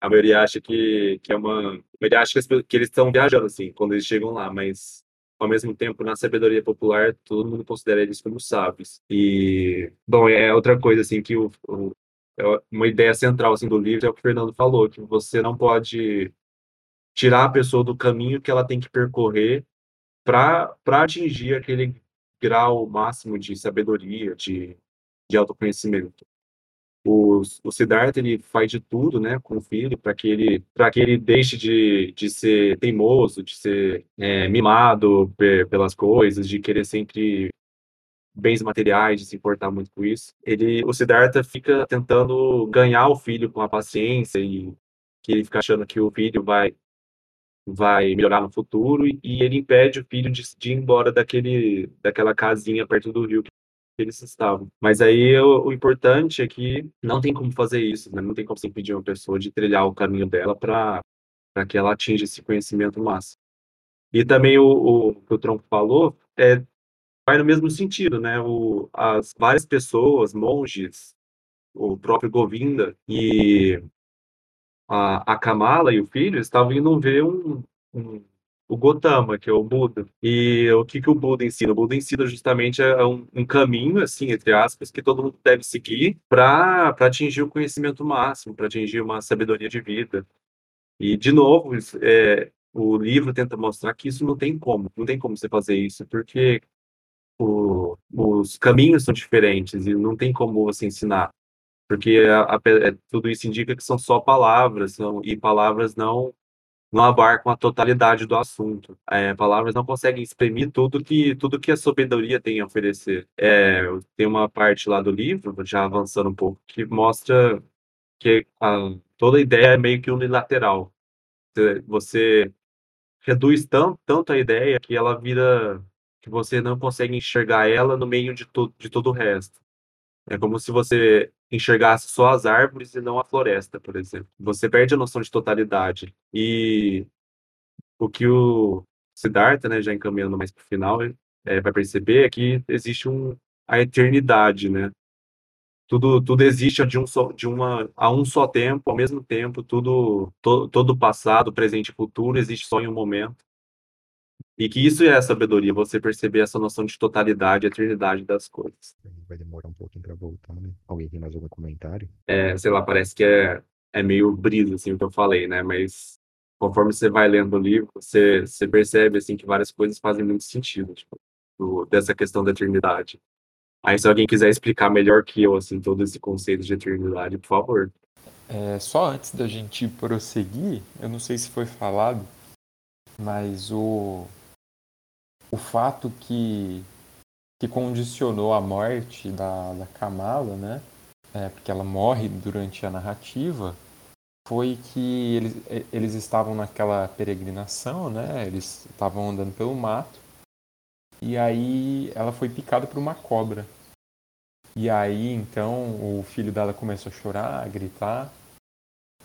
A maioria acha que, que é uma. A maioria acha que, que eles estão viajando, assim, quando eles chegam lá, mas ao mesmo tempo, na sabedoria popular, todo mundo considera eles como sábios. E, bom, é outra coisa, assim, que o, o, é uma ideia central, assim, do livro é o que o Fernando falou, que você não pode tirar a pessoa do caminho que ela tem que percorrer para atingir aquele grau máximo de sabedoria, de, de autoconhecimento. O, o Siddhartha ele faz de tudo, né, com o filho, para que ele para que ele deixe de, de ser teimoso, de ser é, mimado pelas coisas, de querer sempre bens materiais, de se importar muito com isso. Ele, o Siddhartha fica tentando ganhar o filho com a paciência e que ele fica achando que o filho vai vai melhorar no futuro e, ele impede o filho de, de, ir embora daquele, daquela casinha perto do rio que eles estavam. Mas aí o, o importante é que não tem como fazer isso, né? não tem como se impedir uma pessoa de trilhar o caminho dela para que ela atinja esse conhecimento máximo. E também o, o que o Tronco falou é, vai no mesmo sentido, né? O, as várias pessoas, monges, o próprio Govinda e a, a Kamala e o filho estavam indo ver um, um, o Gotama, que é o Buda. E o que, que o Buda ensina? O Buda ensina justamente é um, um caminho, assim, entre aspas, que todo mundo deve seguir para atingir o conhecimento máximo, para atingir uma sabedoria de vida. E, de novo, é, o livro tenta mostrar que isso não tem como, não tem como você fazer isso, porque o, os caminhos são diferentes e não tem como você ensinar porque a, a, é, tudo isso indica que são só palavras, são, e palavras não não abarcam a totalidade do assunto. É, palavras não conseguem exprimir tudo que tudo que a sabedoria tem a oferecer. É, tem uma parte lá do livro, já avançando um pouco, que mostra que a, toda a ideia é meio que unilateral. Você reduz tanto, tanto a ideia que ela vira que você não consegue enxergar ela no meio de, to, de todo o resto. É como se você enxergasse só as árvores e não a floresta, por exemplo. Você perde a noção de totalidade. E o que o Siddhartha, né, já encaminhando mais para o final, é, vai perceber é que existe um, a eternidade, né? Tudo, tudo existe de um só, de uma, a um só tempo, ao mesmo tempo, tudo, to, todo passado, presente e futuro existe só em um momento. E que isso é a sabedoria, você perceber essa noção de totalidade, eternidade das coisas. Vai demorar um pouquinho para voltar, né? Alguém tem mais algum comentário? É, sei lá, parece que é, é meio brisa, assim, o que eu falei, né? Mas conforme você vai lendo o livro, você, você percebe, assim, que várias coisas fazem muito sentido, tipo, do, dessa questão da eternidade. Aí, se alguém quiser explicar melhor que eu, assim, todo esse conceito de eternidade, por favor. É, só antes da gente prosseguir, eu não sei se foi falado, mas o, o fato que, que condicionou a morte da, da Kamala, né? É, porque ela morre durante a narrativa, foi que eles, eles estavam naquela peregrinação, né? Eles estavam andando pelo mato e aí ela foi picada por uma cobra. E aí então o filho dela começou a chorar, a gritar.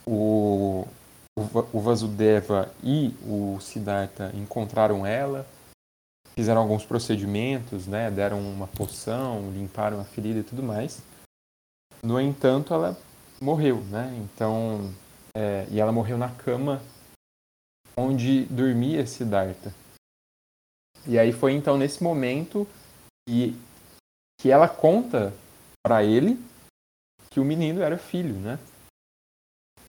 O, o, o Vasudeva e o Siddhartha encontraram ela, fizeram alguns procedimentos, né, deram uma poção, limparam a ferida e tudo mais. No entanto, ela morreu, né? Então, é, e ela morreu na cama onde dormia Siddhartha. E aí foi então nesse momento que, que ela conta para ele que o menino era filho, né?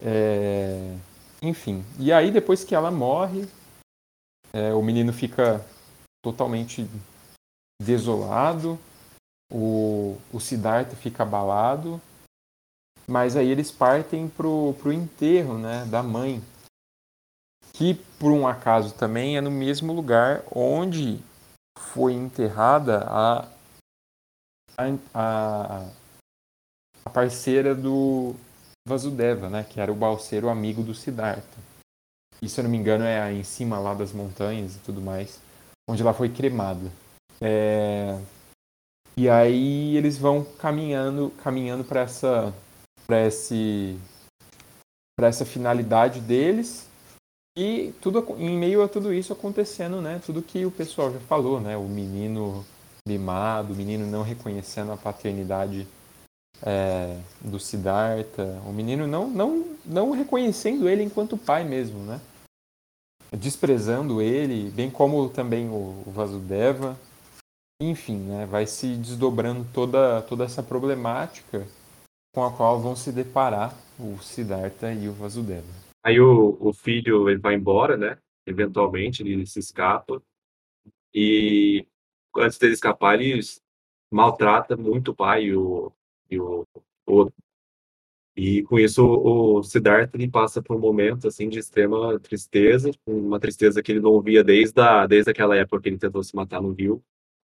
É, enfim, e aí depois que ela morre, é, o menino fica totalmente desolado, o, o Siddhartha fica abalado, mas aí eles partem pro, pro enterro né, da mãe, que por um acaso também é no mesmo lugar onde foi enterrada a, a, a parceira do Vasudeva, né, que era o balseiro amigo do Siddhartha. E se eu não me engano é em cima lá das montanhas e tudo mais, onde ela foi cremada. É... E aí eles vão caminhando, caminhando para essa, para esse, para essa finalidade deles e tudo em meio a tudo isso acontecendo, né? Tudo que o pessoal já falou, né? O menino mimado, o menino não reconhecendo a paternidade é, do Siddhartha, o menino não, não, não reconhecendo ele enquanto pai mesmo, né? Desprezando ele, bem como também o, o Vasudeva. Enfim, né? Vai se desdobrando toda, toda essa problemática com a qual vão se deparar o Siddhartha e o Vasudeva. Aí o, o filho ele vai embora, né? Eventualmente ele se escapa. E antes dele escapar, ele maltrata muito o pai e o, e o outro. E com isso o, Siddhartha ele passa por um momento assim de extrema tristeza, uma tristeza que ele não via desde a, desde aquela época que ele tentou se matar no rio,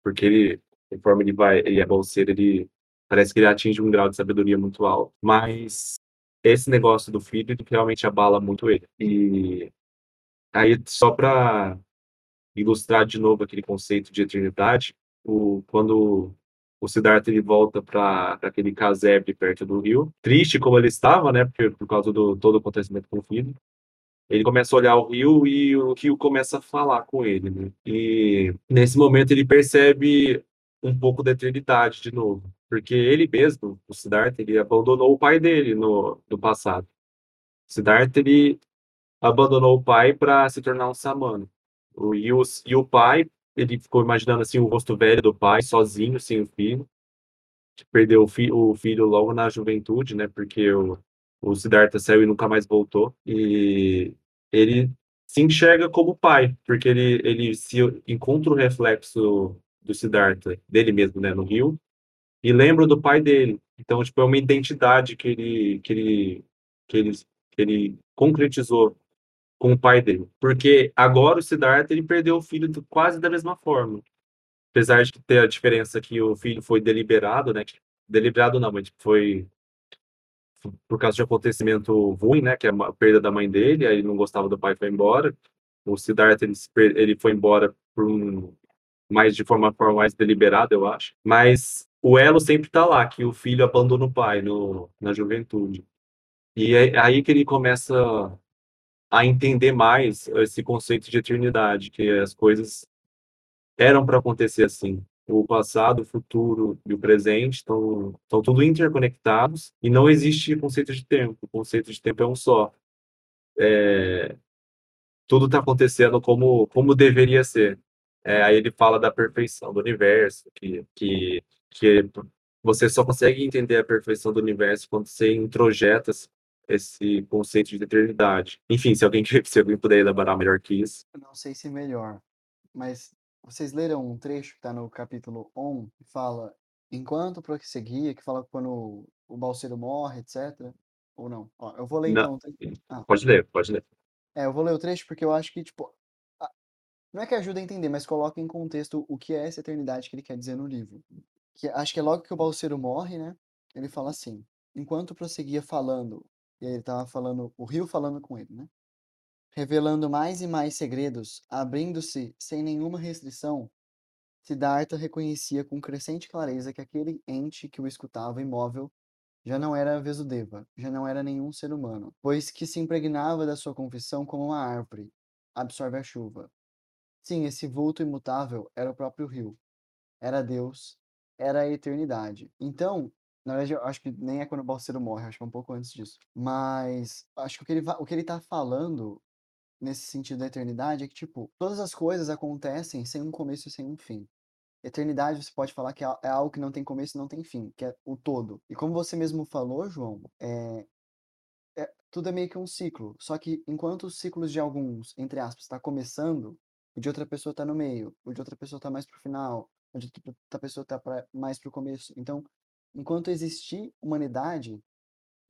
porque ele, conforme ele vai, ele é bolseiro, ele parece que ele atinge um grau de sabedoria muito alto. Mas esse negócio do filho realmente abala muito ele. E aí, só para ilustrar de novo aquele conceito de eternidade, o, quando o Siddhartha ele volta para aquele casebre perto do rio, triste como ele estava, né, porque, por causa do todo o acontecimento com o filho, ele começa a olhar o rio e o rio começa a falar com ele, né? E nesse momento ele percebe um pouco da eternidade de novo porque ele mesmo, o Siddhartha, ele abandonou o pai dele no, no passado. O Siddhartha, ele abandonou o pai para se tornar um samano. O, e, e o pai, ele ficou imaginando assim o rosto velho do pai, sozinho, sem o filho. Perdeu o, fi, o filho logo na juventude, né? Porque o, o Siddhartha saiu e nunca mais voltou. E ele se enxerga como pai, porque ele, ele se encontra o reflexo do Siddhartha, dele mesmo, né, no rio, e lembro do pai dele. Então, tipo, é uma identidade que ele, que ele, que ele, que ele concretizou com o pai dele. Porque agora o Siddhartha, ele perdeu o filho quase da mesma forma. Apesar de ter a diferença que o filho foi deliberado, né? Deliberado não, mas foi por causa de acontecimento ruim, né? Que é a perda da mãe dele, aí ele não gostava do pai, foi embora. O Siddhartha, ele, ele foi embora por um, mais de forma, forma mais deliberada, eu acho. Mas o elo sempre está lá, que o filho abandona o pai no, na juventude. E é aí que ele começa a entender mais esse conceito de eternidade, que as coisas eram para acontecer assim. O passado, o futuro e o presente estão, estão tudo interconectados e não existe conceito de tempo. O conceito de tempo é um só. É, tudo está acontecendo como, como deveria ser. É, aí ele fala da perfeição do universo, que, que que você só consegue entender a perfeição do universo quando você introjeta esse conceito de eternidade. Enfim, se alguém, se alguém puder elaborar melhor que isso. Não sei se melhor, mas vocês leram um trecho que está no capítulo 1, que fala enquanto prosseguia, que fala quando o balseiro morre, etc. Ou não? Ó, eu vou ler não, então. Ah. Pode ler, pode ler. É, eu vou ler o trecho porque eu acho que, tipo, não é que ajuda a entender, mas coloca em contexto o que é essa eternidade que ele quer dizer no livro que acho que é logo que o Balseiro morre, né? Ele fala assim: enquanto prosseguia falando, e aí ele estava falando, o rio falando com ele, né? Revelando mais e mais segredos, abrindo-se sem nenhuma restrição, Siddhartha reconhecia com crescente clareza que aquele ente que o escutava imóvel já não era Vesudeva, já não era nenhum ser humano, pois que se impregnava da sua confissão como uma árvore absorve a chuva. Sim, esse vulto imutável era o próprio rio. Era Deus, era a eternidade. Então, na verdade, eu acho que nem é quando o Balseiro morre, acho que é um pouco antes disso. Mas acho que o que ele, o que ele tá falando nesse sentido da eternidade é que, tipo, todas as coisas acontecem sem um começo e sem um fim. Eternidade, você pode falar que é é algo que não tem começo e não tem fim, que é o todo. E como você mesmo falou, João, é, é- tudo é meio que um ciclo. Só que enquanto os ciclos de alguns, entre aspas, está começando, o de outra pessoa está no meio, o de outra pessoa está mais pro final, o de outra pessoa está mais pro começo. Então, enquanto existir humanidade,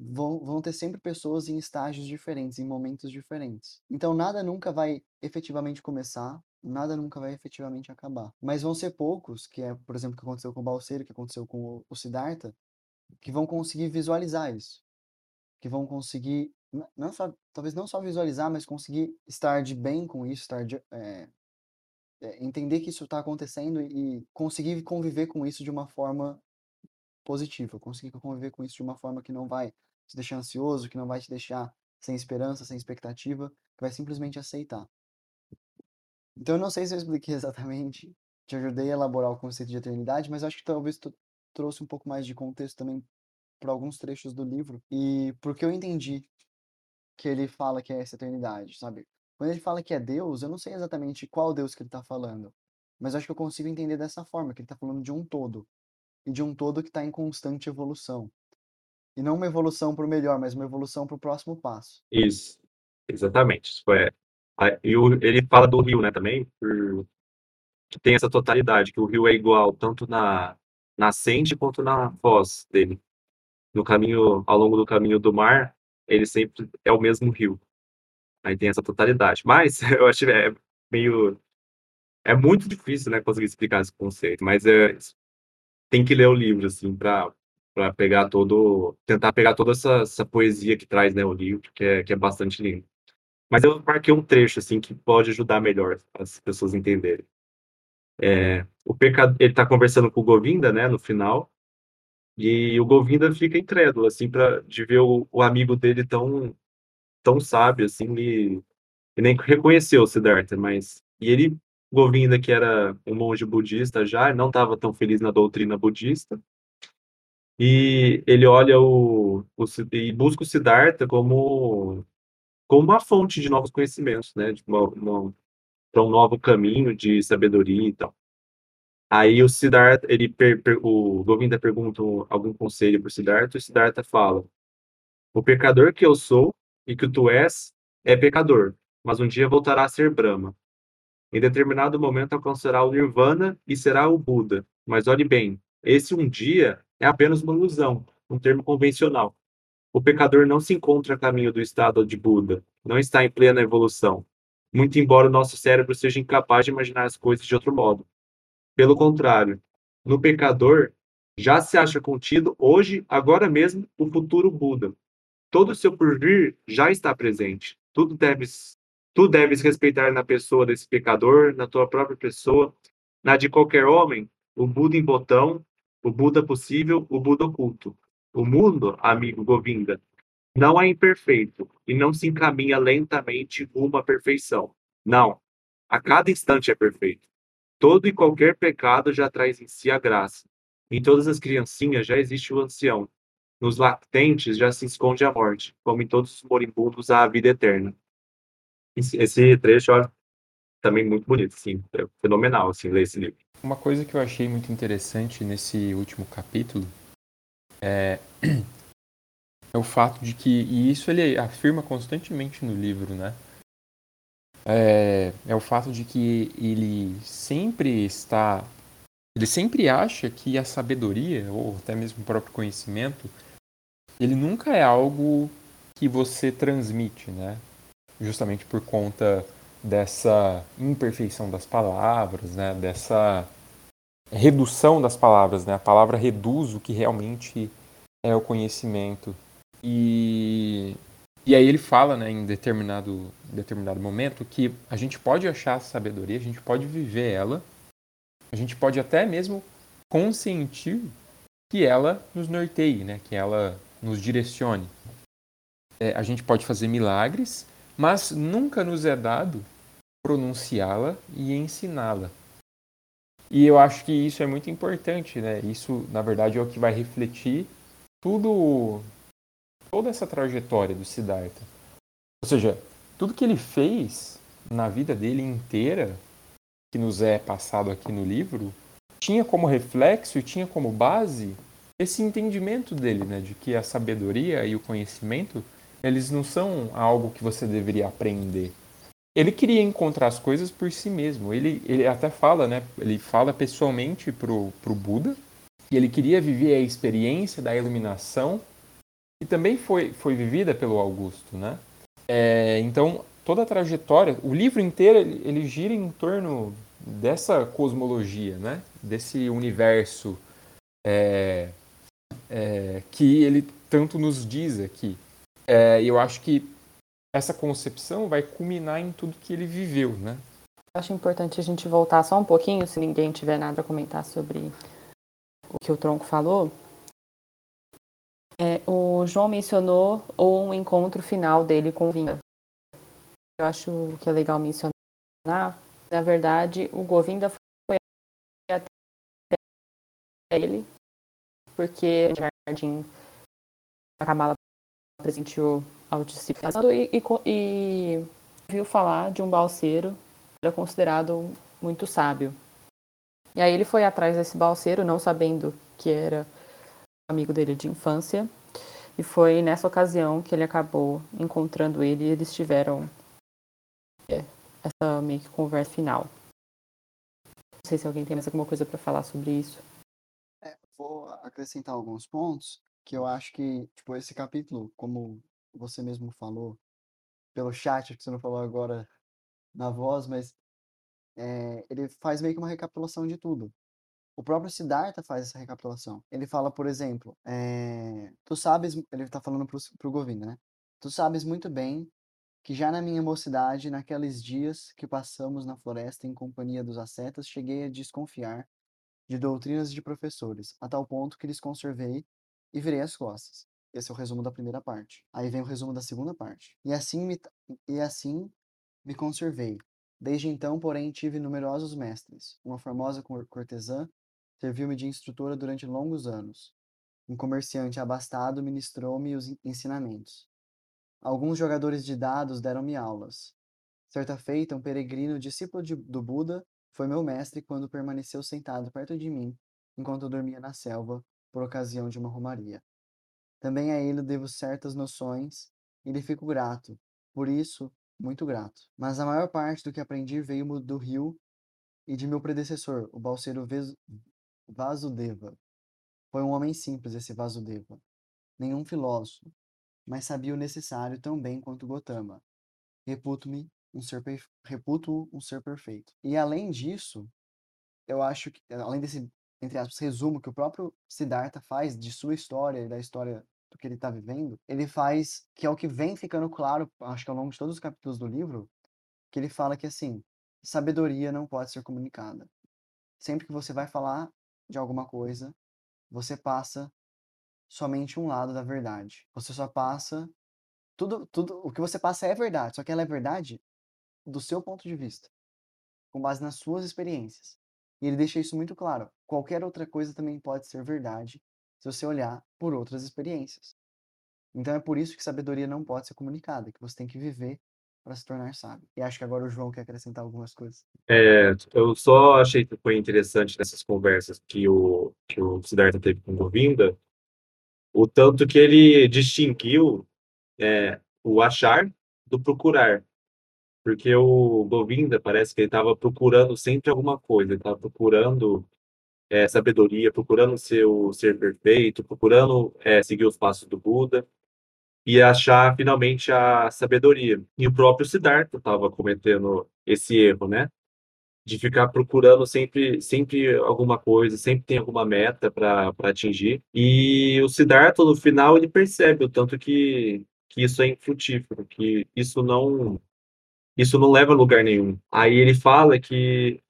vão, vão ter sempre pessoas em estágios diferentes, em momentos diferentes. Então, nada nunca vai efetivamente começar, nada nunca vai efetivamente acabar. Mas vão ser poucos, que é, por exemplo, o que aconteceu com o Balseiro, que aconteceu com o, Siddhartha, que vão conseguir visualizar isso. Que vão conseguir, não só, talvez não só visualizar, mas conseguir estar de bem com isso, estar de, é, é, entender que isso está acontecendo e conseguir conviver com isso de uma forma positiva, conseguir conviver com isso de uma forma que não vai te deixar ansioso, que não vai te deixar sem esperança, sem expectativa, que vai simplesmente aceitar. Então, eu não sei se eu expliquei exatamente, te ajudei a elaborar o conceito de eternidade, mas acho que talvez tu trouxe um pouco mais de contexto também para alguns trechos do livro e porque eu entendi que ele fala que é essa eternidade, sabe? Quando ele fala que é Deus, eu não sei exatamente qual Deus que ele está falando, mas acho que eu consigo entender dessa forma, que ele está falando de um todo, e de um todo que está em constante evolução. E não uma evolução para o melhor, mas uma evolução para o próximo passo. Isso, exatamente. Isso é. E ele fala do rio, né, também, que tem essa totalidade, que o rio é igual tanto na nascente quanto na foz dele. No caminho, ao longo do caminho do mar, ele sempre é o mesmo rio. Aí tem essa totalidade. Mas eu acho que é meio. É muito difícil, né, conseguir explicar esse conceito, mas é, tem que ler o livro, assim, para para pegar todo. Tentar pegar toda essa, essa poesia que traz, né, o livro, que é, que é bastante lindo. Mas eu marquei um trecho, assim, que pode ajudar melhor as pessoas entenderem. É, o pecado, ele está conversando com o Govinda, né, no final, e o Govinda fica incrédulo, assim, pra, de ver o, o amigo dele tão, tão sábio, assim, e, e nem reconheceu o Siddhartha, mas... E ele, Govinda, que era um monge budista já, não estava tão feliz na doutrina budista, e ele olha o, o e busca o Siddhartha como como uma fonte de novos conhecimentos, né, para um novo caminho de sabedoria e tal. Aí o Siddhartha, ele per, per- o Govinda pergunta um- algum conselho para o Siddhartha, o Siddhartha fala: O pecador que eu sou e que tu és é pecador, mas um dia voltará a ser Brahma. Em determinado momento alcançará o Nirvana e será o Buda. Mas olhe bem, esse um dia é apenas uma ilusão, um termo convencional. O pecador não se encontra a caminho do estado de Buda, não está em plena evolução, muito embora o nosso cérebro seja incapaz de imaginar as coisas de outro modo. Pelo contrário, no pecador já se acha contido hoje, agora mesmo, o futuro Buda. Todo o seu porvir já está presente. Tudo deves, tu deves respeitar na pessoa desse pecador, na tua própria pessoa, na de qualquer homem, o Buda em botão, o Buda possível, o Buda oculto. O mundo, amigo Govinda, não é imperfeito e não se encaminha lentamente rumo à perfeição. Não. A cada instante é perfeito. Todo e qualquer pecado já traz em si a graça. Em todas as criancinhas já existe o ancião. Nos lactentes já se esconde a morte, como em todos os moribundos há a vida eterna. Esse, trecho, ó, também muito bonito, sim, é fenomenal, assim, ler esse livro. Uma coisa que eu achei muito interessante nesse último capítulo é, é o fato de que, e isso ele afirma constantemente no livro, né? É, é o fato de que ele sempre está. Ele sempre acha que a sabedoria, ou até mesmo o próprio conhecimento, ele nunca é algo que você transmite, né? Justamente por conta dessa imperfeição das palavras, né? Dessa redução das palavras, né? A palavra reduz o que realmente é o conhecimento. E, e aí ele fala, né, em determinado, determinado momento, que a gente pode achar a sabedoria, a gente pode viver ela, a gente pode até mesmo consentir que ela nos norteie, né? Que ela nos direcione. É, a gente pode fazer milagres, mas nunca nos é dado pronunciá-la e ensiná-la. E eu acho que isso é muito importante, né? Isso, na verdade, é o que vai refletir tudo, toda essa trajetória do Siddhartha. Ou seja, tudo que ele fez na vida dele inteira, que nos é passado aqui no livro, tinha como reflexo e tinha como base esse entendimento dele, né, de que a sabedoria e o conhecimento, eles não são algo que você deveria aprender. Ele queria encontrar as coisas por si mesmo. Ele, ele até fala, né, ele fala pessoalmente pro, pro Buda, e ele queria viver a experiência da iluminação, que também foi, foi vivida pelo Augusto, né? É, então, toda a trajetória, o livro inteiro, ele, ele gira em torno dessa cosmologia, né? Desse universo é, é, que ele tanto nos diz aqui. É, eu acho que essa concepção vai culminar em tudo que ele viveu, né? Acho importante a gente voltar só um pouquinho, se ninguém tiver nada a comentar sobre o que o Tronco falou. É, o João mencionou um encontro final dele com o Vinda. Eu acho que é legal mencionar. Na verdade, o Govinda foi até ele porque o jardim a Kamala presenteou ao discípulo e, e, e viu falar de um balseiro que era considerado muito sábio. E aí ele foi atrás desse balseiro, não sabendo que era amigo dele de infância. E foi nessa ocasião que ele acabou encontrando ele e eles tiveram é, essa meio que conversa final. Não sei se alguém tem mais alguma coisa para falar sobre isso vou acrescentar alguns pontos que eu acho que, tipo, esse capítulo, como você mesmo falou, pelo chat, que você não falou agora na voz, mas é, ele faz meio que uma recapitulação de tudo. O próprio Siddhartha faz essa recapitulação. Ele fala, por exemplo, é, tu sabes, ele está falando pro, pro Govinda, né? Tu sabes muito bem que já na minha mocidade, naqueles dias que passamos na floresta em companhia dos ascetas, cheguei a desconfiar de doutrinas de professores, a tal ponto que lhes conservei e virei as costas. Esse é o resumo da primeira parte. Aí vem o resumo da segunda parte. E assim me, e assim me conservei. Desde então, porém, tive numerosos mestres. Uma formosa cortesã serviu-me de instrutora durante longos anos. Um comerciante abastado ministrou-me os ensinamentos. Alguns jogadores de dados deram-me aulas. Certa feita, um peregrino discípulo de, do Buda foi meu mestre quando permaneceu sentado perto de mim enquanto eu dormia na selva por ocasião de uma romaria. Também a ele devo certas noções e lhe fico grato, por isso, muito grato. Mas a maior parte do que aprendi veio do rio e de meu predecessor, o balseiro Vasudeva. Foi um homem simples esse Vasudeva, nenhum filósofo, mas sabia o necessário tão bem quanto Gotama. Reputo-me um ser reputo um ser perfeito. E além disso, eu acho que além desse entre aspas resumo que o próprio Siddhartha faz de sua história e da história do que ele está vivendo, ele faz que é o que vem ficando claro, acho que ao longo de todos os capítulos do livro, que ele fala que assim, sabedoria não pode ser comunicada. Sempre que você vai falar de alguma coisa, você passa somente um lado da verdade. Você só passa tudo, tudo o que você passa é verdade, só que ela é verdade do seu ponto de vista, com base nas suas experiências. E ele deixa isso muito claro. Qualquer outra coisa também pode ser verdade se você olhar por outras experiências. Então é por isso que sabedoria não pode ser comunicada, que você tem que viver para se tornar sábio. E acho que agora o João quer acrescentar algumas coisas. É, eu só achei que foi interessante nessas conversas que o, que o Siddhartha teve com Govinda, o tanto que ele distinguiu é, o achar do procurar. Porque o Govinda parece que ele estava procurando sempre alguma coisa, ele estava procurando é, sabedoria, procurando ser o ser perfeito, procurando é, seguir os passos do Buda e achar finalmente a sabedoria. E o próprio Siddhartha estava cometendo esse erro, né? De ficar procurando sempre, sempre alguma coisa, sempre tem alguma meta para atingir. E o Siddhartha, no final, ele percebe o tanto que, que isso é infrutífero, que isso não isso não leva a lugar nenhum. Aí ele fala que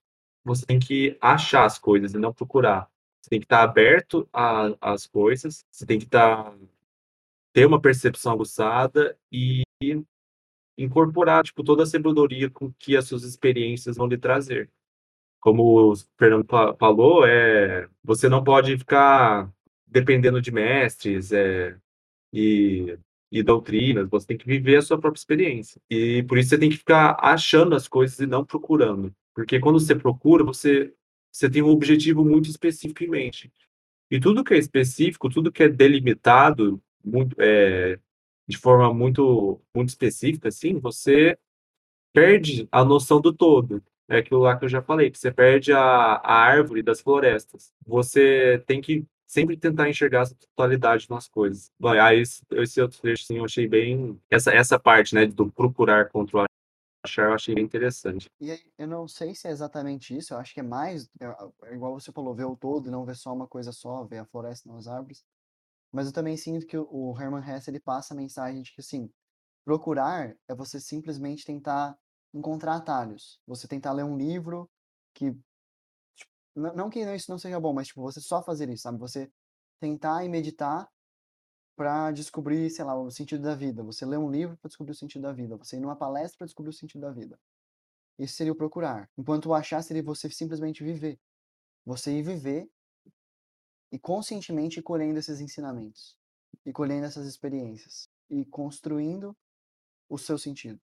você tem que achar as coisas e não procurar. Você tem que estar aberto às coisas, você tem que estar ter uma percepção aguçada e incorporar tipo toda a sabedoria com que as suas experiências vão lhe trazer. Como o Fernando falou, é você não pode ficar dependendo de mestres é, e e doutrinas, você tem que viver a sua própria experiência. E por isso você tem que ficar achando as coisas e não procurando. Porque quando você procura, você, você tem um objetivo muito específico em mente. E tudo que é específico, tudo que é delimitado muito, é, de forma muito, muito específica, assim, você perde a noção do todo. É aquilo lá que eu já falei, que você perde a, a árvore das florestas. Você tem que sempre tentar enxergar essa totalidade nas coisas. Bom, aí esse, outro trecho, assim, eu achei bem... Essa, essa parte, né, do procurar contra o achar, eu achei bem interessante. E aí, eu não sei se é exatamente isso, eu acho que é mais, é, é igual você falou, ver o todo e não ver só uma coisa só, ver a floresta não as árvores. Mas eu também sinto que o- Herman Hesse, ele passa a mensagem de que, assim, procurar é você simplesmente tentar encontrar atalhos. Você tentar ler um livro que, tipo, não que isso não seja bom, mas, tipo, você só fazer isso, sabe? Você tentar e meditar para descobrir, sei lá, o sentido da vida. Você lê um livro para descobrir o sentido da vida. Você ir numa palestra para descobrir o sentido da vida. Isso seria o procurar. Enquanto o achar seria você simplesmente viver. Você ir viver e conscientemente colhendo esses ensinamentos. E colhendo essas experiências. E construindo o seu sentido.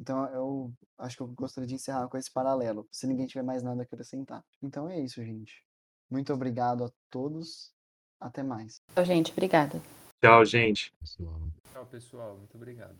Então eu acho que eu gostaria de encerrar com esse paralelo, se ninguém tiver mais nada a acrescentar. Então é isso, gente. Muito obrigado a todos. Até mais. Tchau, gente. Obrigada. Tchau, gente. Tchau, pessoal. Muito obrigado.